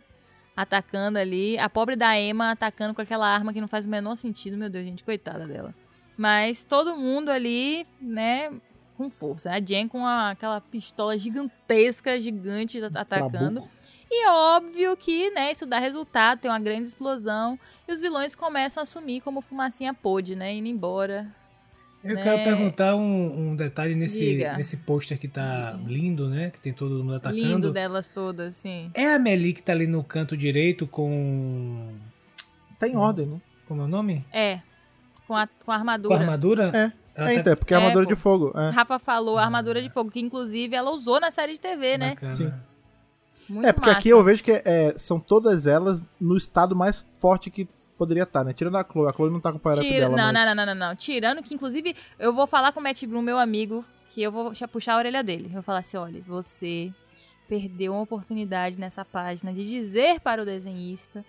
Atacando ali. A pobre da Emma atacando com aquela arma que não faz o menor sentido, meu Deus, gente, coitada dela. Mas todo mundo ali, né? Com força. A Jen com a- aquela pistola gigantesca, gigante, at- atacando. Trabuco. E óbvio que, né, isso dá resultado, tem uma grande explosão. E os vilões começam a assumir como fumacinha pôde, né? Indo embora. Eu Né? quero perguntar um, um detalhe nesse, Diga. nesse pôster que tá lindo, né? Que tem todo mundo atacando. Lindo delas todas, sim. É a Meli que tá ali no canto direito com. Tá em ordem, né? Como é o nome? É. Com a, com a armadura. Com a armadura? É. Ela É, tá- então, é porque é É, armadura pô. de fogo. É. Rafa falou a armadura de fogo, que inclusive ela usou na série de TV, né? Bacana. Sim. Muito É, porque massa. aqui eu vejo que é, são todas elas no estado mais forte que poderia estar, né? Tirando a Chloe, a Chloe não tá com o up Tira- dela, não, mas... não, não, não, não, não. Tirando que, inclusive, eu vou falar com o Matt Bloom, meu amigo, que eu vou puxar a orelha dele. Eu vou falar assim: olha, você perdeu uma oportunidade nessa página de dizer para o desenhista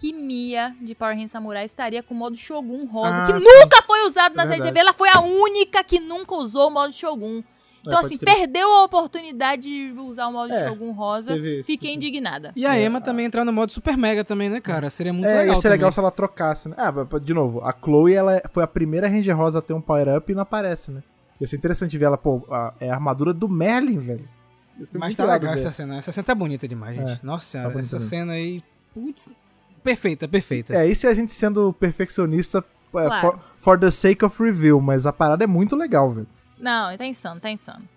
que Mia de Power Rangers Samurai estaria com o modo Shogun rosa, Ah, que sim. nunca foi usado na É. Ela foi a única que nunca usou o modo Shogun. Então, É, assim, crer. perdeu a oportunidade de usar o modo É, Shogun rosa. Fiquei indignada. E a É, Emma também entrar no modo Super Mega também, né, cara? Seria muito é, legal ia ser legal se ela trocasse, né? Ah, mas, de novo, a Chloe, ela foi a primeira Ranger Rosa a ter um power-up e não aparece, né? Ia ser interessante ver ela, pô, a- é a armadura do Merlin, velho. Mas tá legal essa cena. Essa cena tá bonita demais, gente. É, Nossa senhora, bonita essa cena aí... Putz, perfeita, perfeita. É, isso é a gente sendo perfeccionista é, Claro. for, for the sake of review, mas a parada é muito legal, velho. Não, tá insano, tá insano.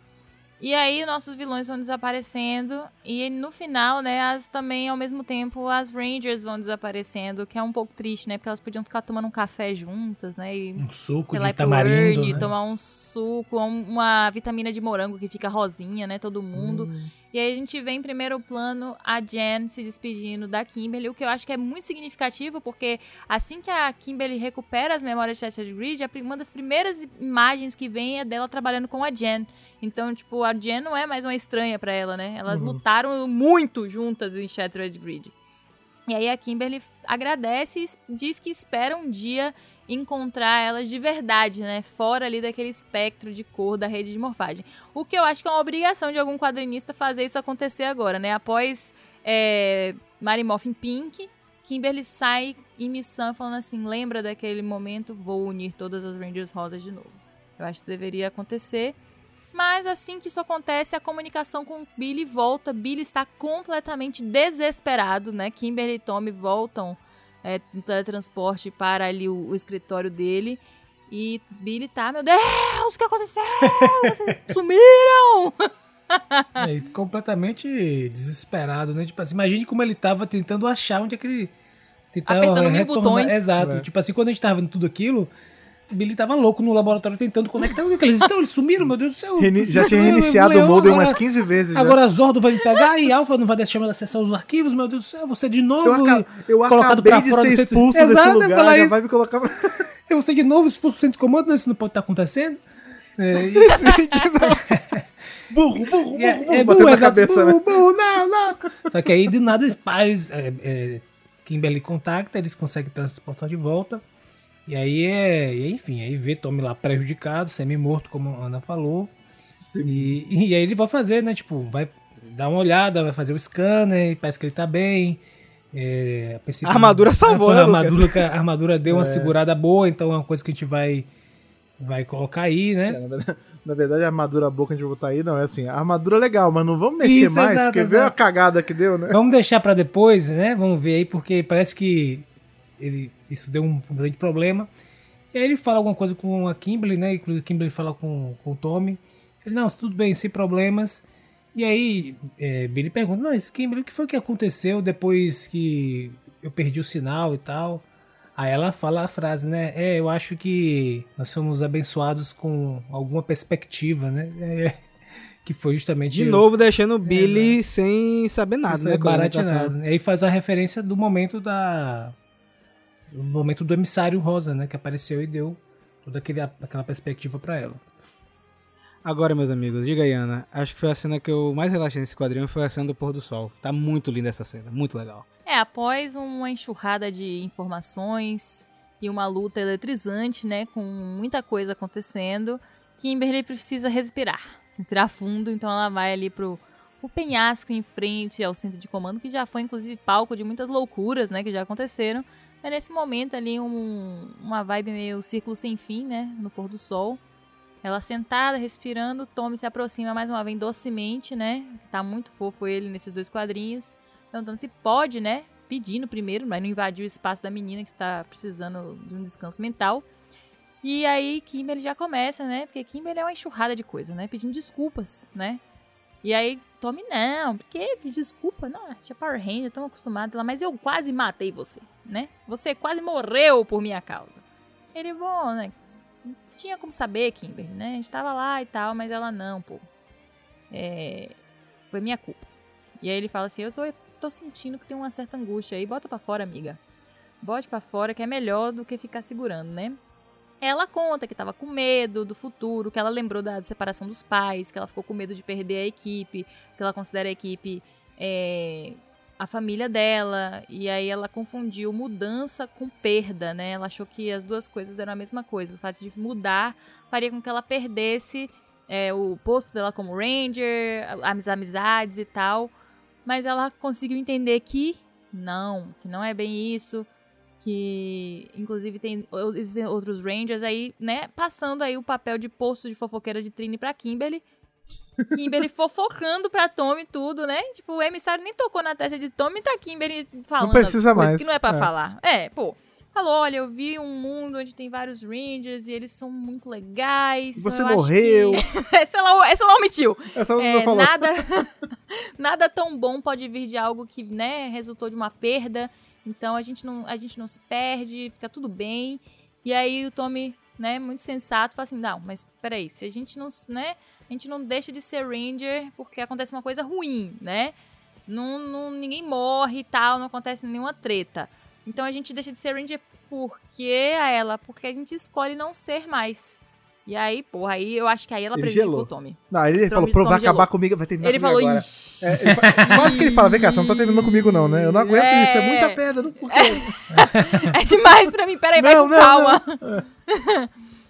E aí nossos vilões vão desaparecendo e no final, né, as também ao mesmo tempo as Rangers vão desaparecendo, que é um pouco triste, né, porque elas podiam ficar tomando um café juntas, né, e Um suco lá, de tamarindo. Né? tomar um suco, um- uma vitamina de morango que fica rosinha, né, todo mundo. Hum. E aí a gente vê em primeiro plano a Jen se despedindo da Kimberly, o que eu acho que é muito significativo, porque assim que a Kimberly recupera as memórias de Shattered Grid, uma das primeiras imagens que vem é dela trabalhando com a Jen. Então, tipo, a Jen não é mais uma estranha pra ela, né? Elas Uhum. lutaram muito juntas em Shattered Grid. E aí a Kimberly agradece e diz que espera um dia encontrar elas de verdade, né? Fora ali daquele espectro de cor da rede de morfagem. O que eu acho que é uma obrigação de algum quadrinista fazer isso acontecer agora, né? Após é, Mary Morphin Pink, Kimberly sai em missão falando assim: lembra daquele momento? Vou unir todas as Rangers Rosas de novo. Eu acho que deveria acontecer. Mas assim que isso acontece, a comunicação com o Billy volta. Billy está completamente desesperado, né? Kimberly e Tommy voltam é, no teletransporte para ali o, o escritório dele. E Billy tá, meu Deus, o que aconteceu? Vocês sumiram! É, e completamente desesperado, né? Tipo assim, imagine como ele tava tentando achar onde é que ele tentava Apertando mil botões. Exato. É. Tipo assim, quando a gente tava vendo tudo aquilo, Billy tava louco no laboratório tentando conectar. Onde é que eles estão? Eles sumiram, meu Deus do céu. Reini- já tinha reiniciado o modem agora- umas 15 vezes. já. Agora a Zordo vai me pegar e Alpha não vai deixar eu acessar os arquivos, meu Deus do céu, você de novo. eu, aca- eu colocado acabei pra de fora ser centro- expulso Exato, desse ia lugar, falar isso. vai me colocar... Eu você de novo expulso do centro de comando, né? Isso não pode estar acontecendo. É, e- burro, burro, burro, E é, burro, é burro, exato, cabeça, burro, né? burro, não, não. Só que aí de nada eles, eles é, é, Kimberly contacta, eles conseguem transportar de volta. E aí é, enfim, aí vê Tommy lá prejudicado, semi-morto, como a Ana falou. E, e aí ele vai fazer, né? Tipo, vai dar uma olhada, vai fazer o scanner, parece que ele tá bem. É, a A armadura salvou, a, né, a armadura, a armadura deu uma segurada boa, então é uma coisa que a gente vai, vai colocar aí, né? É, na, verdade, na verdade, a armadura boa que a gente vai botar aí não é assim. A armadura é legal, mas não vamos mexer Isso, mais, exato, porque vê a exato. cagada que deu, né? Vamos deixar pra depois, né? Vamos ver aí, porque parece que ele, isso deu um grande problema. E aí ele fala alguma coisa com a Kimberly, né? Inclusive a Kimberly fala com, com o Tommy. Ele, não, tudo bem, sem problemas. E aí é, Billy pergunta, mas Kimberly, o que foi que aconteceu depois que eu perdi o sinal e tal? Aí ela fala a frase, né? É, eu acho que nós somos abençoados com alguma perspectiva, né? É, que foi justamente De novo deixando o Billy sem saber nada, isso né? é tá baratinado. E aí faz a referência do momento da. Do momento do emissário rosa, né? Que apareceu e deu toda aquele, aquela perspectiva pra ela. Agora, meus amigos, diga aí, Ana. Acho que foi a cena que eu mais relaxei nesse quadrinho foi a cena do pôr do sol. Tá muito linda essa cena, muito legal. É, após uma enxurrada de informações e uma luta eletrizante, né, com muita coisa acontecendo, Kimberly precisa respirar, respirar fundo, então ela vai ali pro, pro penhasco em frente ao centro de comando, que já foi inclusive palco de muitas loucuras, né, que já aconteceram. É nesse momento ali um, uma vibe meio círculo sem fim, né, no pôr do sol. Ela sentada, respirando, Tommy se aproxima mais uma vez docemente, né? Tá muito fofo ele nesses dois quadrinhos perguntando se pode, né? Pedindo primeiro, mas não invadir o espaço da menina que está precisando de um descanso mental. E aí Kimberly já começa, né? Porque Kimberly é uma enxurrada de coisa, né? Pedindo desculpas, né? E aí Tommy, não, porque desculpa? Não, tinha Power Ranger, tão acostumado lá, mas eu quase matei você, né? Você quase morreu por minha causa. Ele, bom, né? Não tinha como saber, Kimberly, né? A gente tava lá e tal, mas ela não, pô. É... Foi minha culpa. E aí ele fala assim, eu tô, tô sentindo que tem uma certa angústia aí, bota pra fora, amiga. Bote pra fora que é melhor do que ficar segurando, né? Ela conta que tava com medo do futuro, que ela lembrou da separação dos pais, que ela ficou com medo de perder a equipe, que ela considera a equipe é, a família dela, e aí ela confundiu mudança com perda, né? Ela achou que as duas coisas eram a mesma coisa. O fato de mudar faria com que ela perdesse é, o posto dela como Ranger, as amizades e tal. Mas ela conseguiu entender que não, que não é bem isso. Que inclusive tem existem outros Rangers aí, né? Passando aí o papel de posto de fofoqueira de Trini pra Kimberly. Kimberly fofocando pra Tommy tudo, né? Tipo, o emissário nem tocou na testa de Tommy e tá Kimberly falando. Não precisa mais. que não é pra É. falar. É, pô. Falou, olha, eu vi um mundo onde tem vários Rangers e eles são muito legais. Você morreu. que- essa, ela, essa ela omitiu. Essa ela É, não falou. nada, nada tão bom pode vir de algo que, né, resultou de uma perda. Então a gente não, a gente não se perde, fica tudo bem. E aí o Tommy, né, muito sensato, fala assim: "Não, mas peraí, se a gente não, né, a gente não deixa de ser Ranger porque acontece uma coisa ruim, né? Não, não ninguém morre e tal, não acontece nenhuma treta. Então a gente deixa de ser Ranger por quê a ela? Porque a gente escolhe não ser mais. E aí, porra, aí eu acho que aí ela Ele prejudicou gelou. o Tommy. Não, ele Tommy- falou, vai gelou. acabar comigo, vai terminar Ele comigo falou, agora. É, ele fa- quase que ele fala, vem cá, você não tá terminando comigo não, né? Eu não aguento É. isso, é muita perda. Não, por quê? É demais pra mim, peraí, vai Não, com não, calma.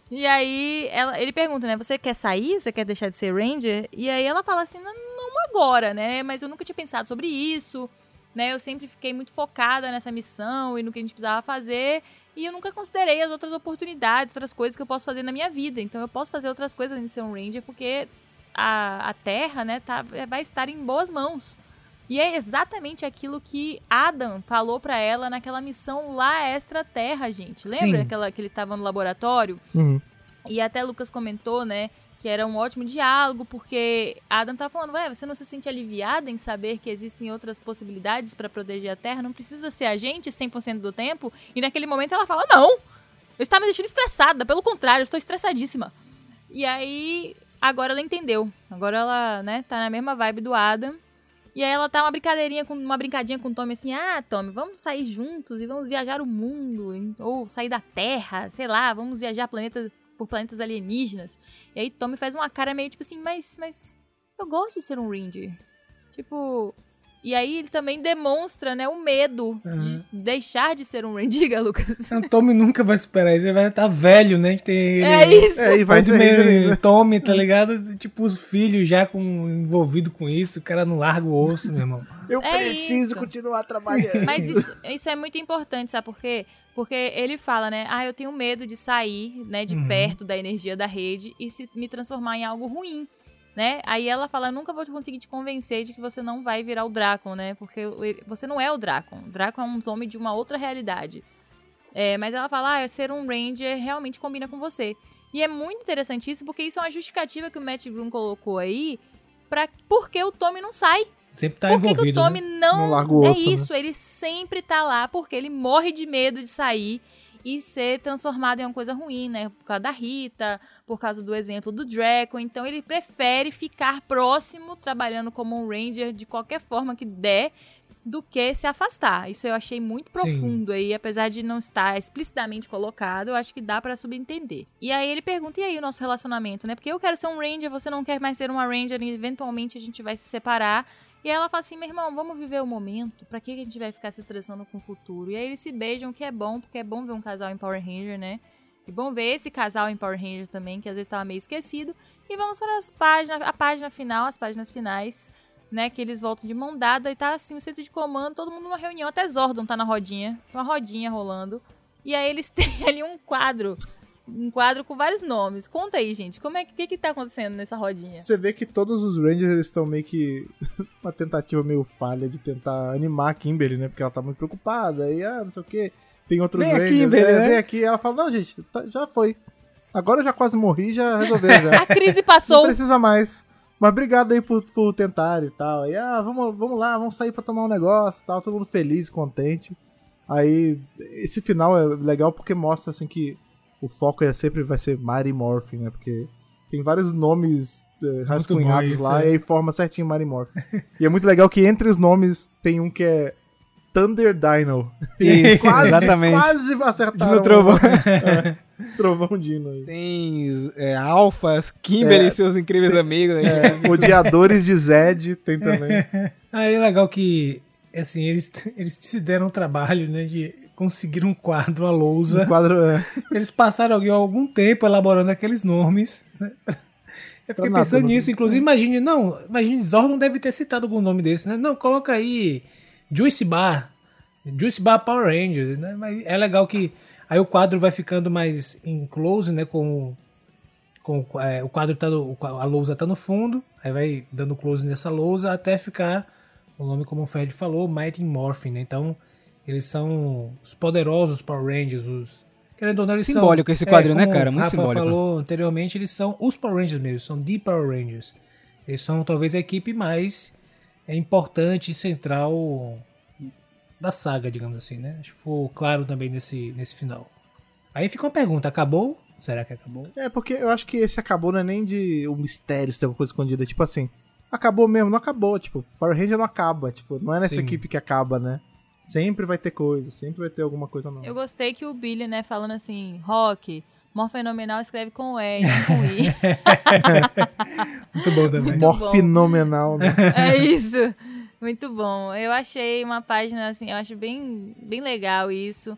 e aí ela- ele pergunta, né? Você quer sair? Você quer deixar de ser Ranger? E aí ela fala assim, não, não agora, né? Mas eu nunca tinha pensado sobre isso, né? Eu sempre fiquei muito focada nessa missão e no que a gente precisava fazer. E eu nunca considerei as outras oportunidades, outras coisas que eu posso fazer na minha vida. Então eu posso fazer outras coisas além de ser um Ranger, porque a, a Terra, né, tá, vai estar em boas mãos. E é exatamente aquilo que Adam falou pra ela naquela missão lá extra Terra, gente. Lembra Sim. aquela que ele tava no laboratório? Uhum. E até Lucas comentou, né, que era um ótimo diálogo, porque Adam tava falando, ué, você não se sente aliviada em saber que existem outras possibilidades pra proteger a Terra? Não precisa ser a gente 100% do tempo? E naquele momento ela fala, não, eu estava me deixando estressada, pelo contrário, eu estou estressadíssima. E aí, agora ela entendeu. Agora ela, né, tá na mesma vibe do Adam. E aí ela tá uma brincadeirinha com uma brincadinha com o Tommy assim: "Ah, Tommy, vamos sair juntos e vamos viajar o mundo, ou sair da Terra, sei lá, vamos viajar planetas por planetas alienígenas". E aí Tommy faz uma cara meio tipo assim: "Mas mas eu gosto de ser um Ranger". Tipo, e aí ele também demonstra, né, o medo de deixar de ser um Ranger, diga, Lucas. O Tommy nunca vai superar isso, ele vai estar velho, né? A gente tem ele, É isso. É, e vai de meio. Tommy, tá ligado? Tipo, os filhos já com, envolvido com isso, o cara não larga o osso, meu irmão. Eu É preciso isso. continuar trabalhando. Mas isso, isso é muito importante, sabe por quê? Porque ele fala, né? Ah, eu tenho medo de sair, né, de Uhum. perto da energia da rede e se me transformar em algo ruim, né? Aí ela fala, nunca vou conseguir te convencer de que você não vai virar o Dracon, né? Porque você não é o Dracon. O Dracon é um Tommy de uma outra realidade. É, mas ela fala, ah, ser um Ranger realmente combina com você. E é muito interessante isso, porque isso é uma justificativa que o Matt Groom colocou aí pra porque o Tommy não sai. Sempre tá Por que, que o envolvido. Tommy né? não. Não larga o é osso, né? isso, ele sempre tá lá porque ele morre de medo de sair e ser transformado em uma coisa ruim, né? Por causa da Rita, por causa do exemplo do Draco. Então ele prefere ficar próximo, trabalhando como um Ranger de qualquer forma que der, do que se afastar. Isso eu achei muito Sim. profundo aí, apesar de não estar explicitamente colocado, eu acho que dá pra subentender. E aí ele pergunta: e aí o nosso relacionamento, né? Porque eu quero ser um Ranger, você não quer mais ser uma Ranger, e eventualmente a gente vai se separar. E ela fala assim, meu irmão, vamos viver o momento. Pra que que a gente vai ficar se estressando com o futuro? E aí eles se beijam, que é bom, porque é bom ver um casal em Power Ranger, né? E bom ver esse casal em Power Ranger também, que às vezes tava meio esquecido. E vamos para as páginas, a página final, as páginas finais, né? Que eles voltam de mão dada e tá assim, o centro de comando, todo mundo numa reunião, até Zordon tá na rodinha, uma rodinha rolando. E aí eles têm ali um quadro, um quadro com vários nomes. Conta aí, gente, como é que, que, que tá acontecendo nessa rodinha? Você vê que todos os Rangers eles estão meio que. uma tentativa meio falha de tentar animar a Kimberly, né? Porque ela tá muito preocupada. E, ah, não sei o quê. Tem outros Vem aqui, Rangers. Kimberly, é, né? Vem aqui. Ela fala: Não, gente, tá- já foi. Agora eu já quase morri, já resolveu já. A crise Não passou. precisa mais. Mas obrigado aí por, por tentar e tal. Aí, ah, vamos, vamos lá, vamos sair pra tomar um negócio e tal. Todo mundo feliz, contente. Aí, esse final é legal porque mostra, assim, que o foco é, sempre vai ser Mary Morphin, né? Porque tem vários nomes eh, rascunhados isso, lá é. e aí forma certinho Mary Morphin. e é muito legal que entre os nomes tem um que é Thunder Dino. Isso, quase, exatamente. quase acertaram. Dino Trovão. É, Trovão Dino aí. Tem é, Alphas, Kimberly É. e seus incríveis amigos. Né? É, Odiadores de Zed tem também. Aí é legal que, assim, eles, eles se deram o trabalho, né, de conseguir um quadro, uma lousa. Um quadro. é, Eles passaram algum- algum tempo elaborando aqueles nomes. né? Eu fiquei nada, pensando não- nisso, inclusive, imagine, não, imagine, Zordon deve ter citado algum nome desse, né? Não, coloca aí Juice Bar, Juice Bar Power Rangers, né? Mas é legal que aí o quadro vai ficando mais em close, né? Com, com é, o quadro tá no, a lousa tá no fundo, aí vai dando close nessa lousa até ficar o nome como o Fred falou, Mighty Morphin, né? Então eles são os poderosos Power Rangers, os querendo ou não, eles Simbólico são, esse quadro, né, como cara? Muito Rafa simbólico. falou anteriormente, eles são os Power Rangers mesmo, são The Power Rangers. Eles são talvez a equipe mais é, importante e central da saga, digamos assim, né? Acho que ficou claro também nesse, nesse final. Aí fica uma pergunta, acabou? Será que acabou? É, porque eu acho que esse acabou não é nem de um mistério, se tem alguma coisa escondida. Tipo assim, acabou mesmo, não acabou. Tipo, Power Ranger não acaba. Tipo, não é nessa Sim. equipe que acaba, né? Sempre vai ter coisa, sempre vai ter alguma coisa nova. Eu gostei que o Billy, né, falando assim, Rock, mó fenomenal escreve com E, não com I. Muito bom também. Mó bom. fenomenal, né? É isso. Muito bom. Eu achei uma página, assim, eu acho bem, bem legal isso.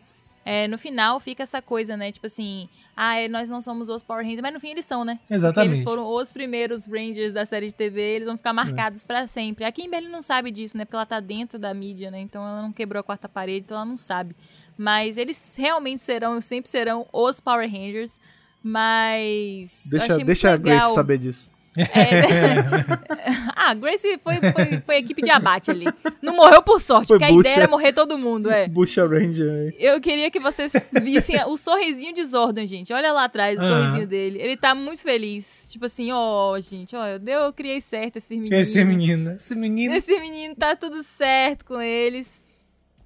É, no final fica essa coisa, né? Tipo assim, ah, é, nós não somos os Power Rangers, mas no fim eles são, né? Porque Exatamente. eles foram os primeiros Rangers da série de TV, eles vão ficar marcados pra sempre. A Kimberly não sabe disso, né? Porque ela tá dentro da mídia, né? Então ela não quebrou a quarta parede, então ela não sabe. Mas eles realmente serão, sempre serão os Power Rangers. Mas. Deixa, deixa a Grace saber disso. É. ah, Grace foi, foi, foi equipe de abate ali. Não morreu por sorte, Foi porque a ideia bucha. era morrer todo mundo, é. Bucha Ranger aí. Eu queria que vocês vissem o sorrisinho de Zordon, gente. Olha lá atrás o Aham. sorrisinho dele. Ele tá muito feliz. Tipo assim, ó, gente, ó, eu, eu criei certo esses meninos. Esse menino, esse menino. Esse menino tá tudo certo com eles.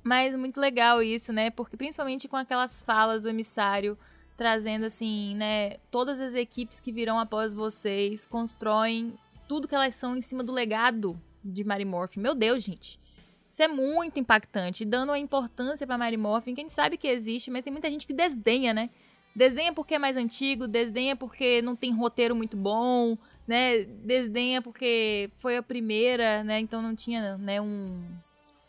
Mas muito legal isso, né? Porque principalmente com aquelas falas do emissário trazendo assim, né, todas as equipes que virão após vocês constroem tudo que elas são em cima do legado de Mary Morphin. Meu Deus, gente. Isso é muito impactante, dando a importância pra Mary Morphin, que a gente sabe que existe, mas tem muita gente que desdenha, né? Desdenha porque é mais antigo, desdenha porque não tem roteiro muito bom, né? Desdenha porque foi a primeira, né? Então não tinha, né, um,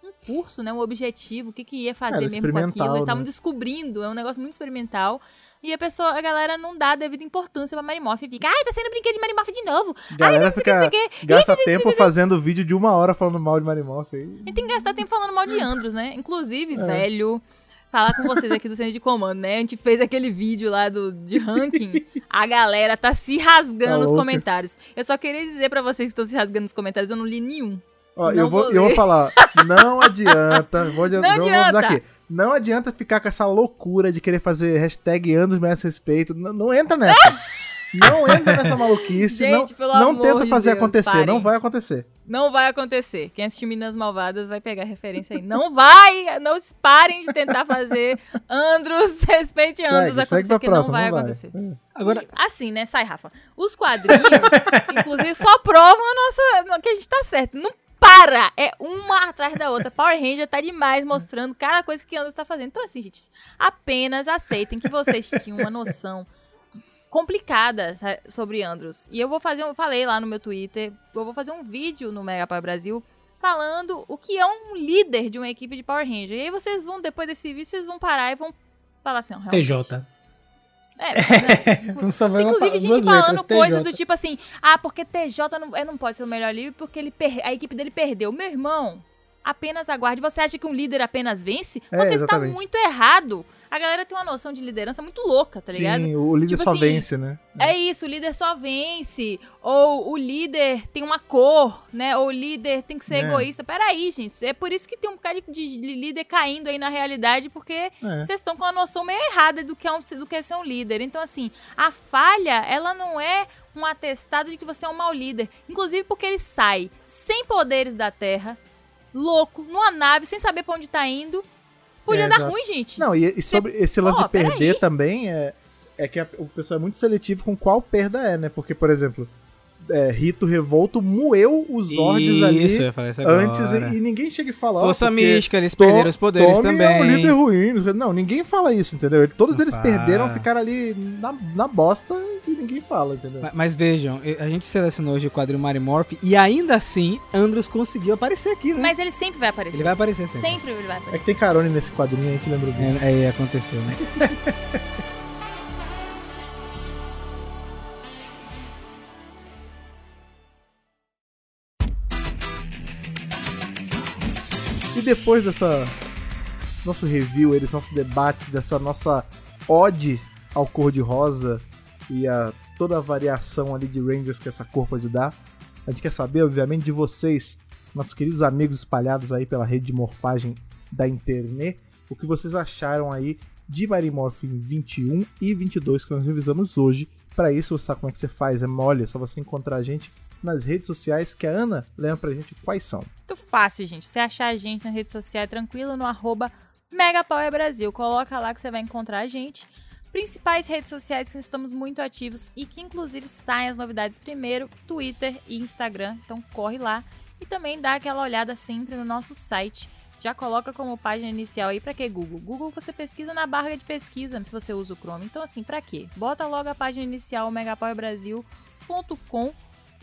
um curso, né, um objetivo, o que que ia fazer Era mesmo com aquilo. Eles estavam né? descobrindo, é um negócio muito experimental. E a pessoa, a galera não dá devida importância pra Marimorph e fica, ai, tá sendo brinquedo de Marimorph de novo. A galera fica. quê. Gasta tempo fazendo vídeo de uma hora falando mal de Marimorph gente tem que gastar tempo falando mal de Andros, né? Inclusive, É. velho, falar com vocês aqui do centro de comando, né? A gente fez aquele vídeo lá do, de ranking, a galera tá se rasgando Tá nos louca. comentários. Eu só queria dizer pra vocês que estão se rasgando nos comentários, eu não li nenhum. Ó, Não eu, vou, vou eu vou falar, não adianta, vou Não adianta. aqui. Não adianta ficar com essa loucura de querer fazer hashtag anos merece respeito. Não, não entra nessa. não entra nessa maluquice. Gente, não pelo não amor tenta de fazer Deus, acontecer. parem. Não vai acontecer. Não vai acontecer. Quem assistiu Minas Malvadas vai pegar referência aí. Não vai! Não parem de tentar fazer Andros, respeite Andros Segue, segue acontecer, pra que não próxima, vai não vai. acontecer. É. Agora, E, assim, né? Sai, Rafa. Os quadrinhos, inclusive, só provam a nossa, que a gente tá certo. Não para! É uma atrás da outra. Power Ranger tá demais mostrando cada coisa que Andros tá fazendo. Então, assim, gente, apenas aceitem que vocês tinham uma noção complicada sobre Andros. E eu vou fazer, eu falei lá no meu Twitter, eu vou fazer um vídeo no Mega Power Brasil falando o que é um líder de uma equipe de Power Ranger. E aí vocês vão, depois desse vídeo, vocês vão parar e vão falar assim, realmente. TJ. É, né? Vamos só ver uma Inclusive, gente falando letras, coisas do tipo assim, ah, porque TJ não, é, não pode ser o melhor líder porque ele per- a equipe dele perdeu. Meu irmão, apenas aguarde. Você acha que um líder apenas vence? É, Você está exatamente. muito errado. A galera tem uma noção de liderança muito louca, tá ligado? Sim, o líder Tipo só assim, vence, né? É isso, o líder só vence. Ou o líder tem uma cor, né? Ou o líder tem que ser É. egoísta. Peraí, gente. É por isso que tem um bocado de de líder caindo aí na realidade, porque É. vocês estão com uma noção meio errada do que, é um, do que é ser um líder. Então, assim, a falha, ela não é um atestado de que você é um mau líder. Inclusive porque ele sai sem poderes da Terra, louco, numa nave, sem saber pra onde tá indo. Podia É, dar exato. ruim, gente. Não, e, e sobre esse lance Pô, de perder também é, é que a- o pessoal é muito seletivo com qual perda é, né? Porque, por exemplo, é, Rito Revolto moeu os Zords ali Isso, antes e, e ninguém chega e fala. Força mística, eles perderam os poderes Tommy também. é um líder ruim. Não, ninguém fala isso, entendeu? Todos eles Rapaz. perderam, ficaram ali na, na bosta e ninguém fala, entendeu? Ma- Mas vejam, a gente selecionou hoje o quadrinho Mary Morph e ainda assim Andros conseguiu aparecer aqui, né? Mas ele sempre vai aparecer. Ele vai aparecer sempre. Sempre ele vai É aparecer. que tem Carone nesse quadrinho, a gente lembra bem. É, aí aconteceu, né? depois dessa nosso review, esse nosso debate, dessa nossa ode ao cor-de-rosa e a toda a variação ali de Rangers que essa cor pode dar, a gente quer saber, obviamente, de vocês, nossos queridos amigos espalhados aí pela rede de morfagem da internet, o que vocês acharam aí de Mighty Morphin 21 e 22 que nós revisamos hoje. Para isso, você sabe como é que você faz, é mole, é só você encontrar a gente nas redes sociais que a Ana lembra pra gente quais são. Muito fácil, gente. Você achar a gente na rede social é tranquilo no arroba Brasil. Coloca lá que você vai encontrar a gente. Principais redes sociais que estamos muito ativos e que inclusive saem as novidades primeiro, Twitter e Instagram. Então corre lá e também dá aquela olhada sempre no nosso site. Já coloca como página inicial aí pra que Google? Google você pesquisa na barra de pesquisa se você usa o Chrome. Então assim, pra quê? Bota logo a página inicial megapowerbrasil.com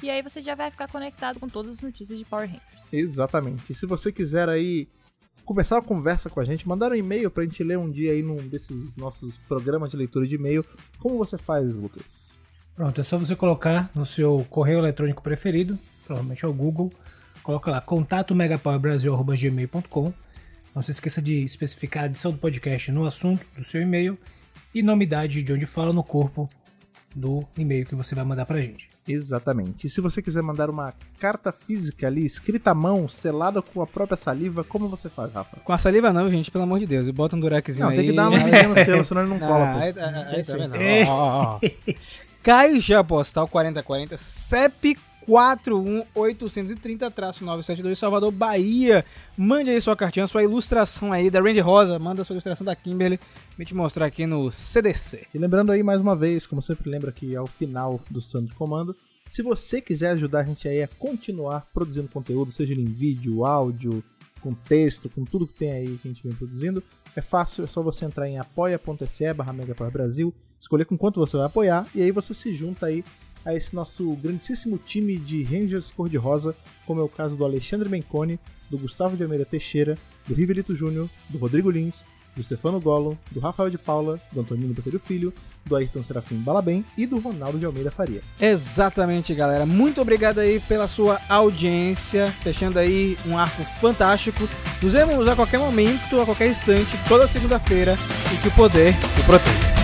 e aí você já vai ficar conectado com todas as notícias de Power Rangers. Exatamente. E se você quiser aí começar uma conversa com a gente, mandar um e-mail pra gente ler um dia aí num desses nossos programas de leitura de e-mail, como você faz, Lucas? Pronto, é só você colocar no seu correio eletrônico preferido, provavelmente é o Google, coloca lá contato megapowerbrasil.gmail.com. Não se esqueça de especificar a adição do podcast no assunto do seu e-mail e nome idade de onde fala no corpo do e-mail que você vai mandar pra gente. Exatamente. E se você quiser mandar uma carta física ali, escrita à mão, selada com a própria saliva, como você faz, Rafa? Com a saliva não, gente, pelo amor de Deus. Bota um durequezinho Não, aí. tem que dar uma laminha no selo, senão ele não cola. Ah, pô. aí, aí, aí, tá aí. vendo? Ó, ó, ó. Caixa Postal 4040, CEP 41830-972, Salvador, Bahia. Mande aí sua cartinha, sua ilustração aí da Randy Rosa. Manda sua ilustração da Kimberly. Vou te mostrar aqui no CDC. E lembrando aí mais uma vez, como sempre lembra que ao final do Santo de Comando, se você quiser ajudar a gente aí a continuar produzindo conteúdo, seja em vídeo, áudio, com texto, com tudo que tem aí que a gente vem produzindo, é fácil, é só você entrar em apoia.se barra Brasil, escolher com quanto você vai apoiar, e aí você se junta aí a esse nosso grandíssimo time de Rangers cor-de-rosa, como é o caso do Alexandre Menconi, do Gustavo de Almeida Teixeira, do Rivelito Júnior, do Rodrigo Lins, do Stefano Golo, do Rafael de Paula, do Antonino Botelho Filho, do Ayrton Serafim Balabem e do Ronaldo de Almeida Faria. Exatamente, galera. Muito obrigado aí pela sua audiência, fechando aí um arco fantástico. Nos vemos a qualquer momento, a qualquer instante, toda segunda-feira, e que o poder o proteja.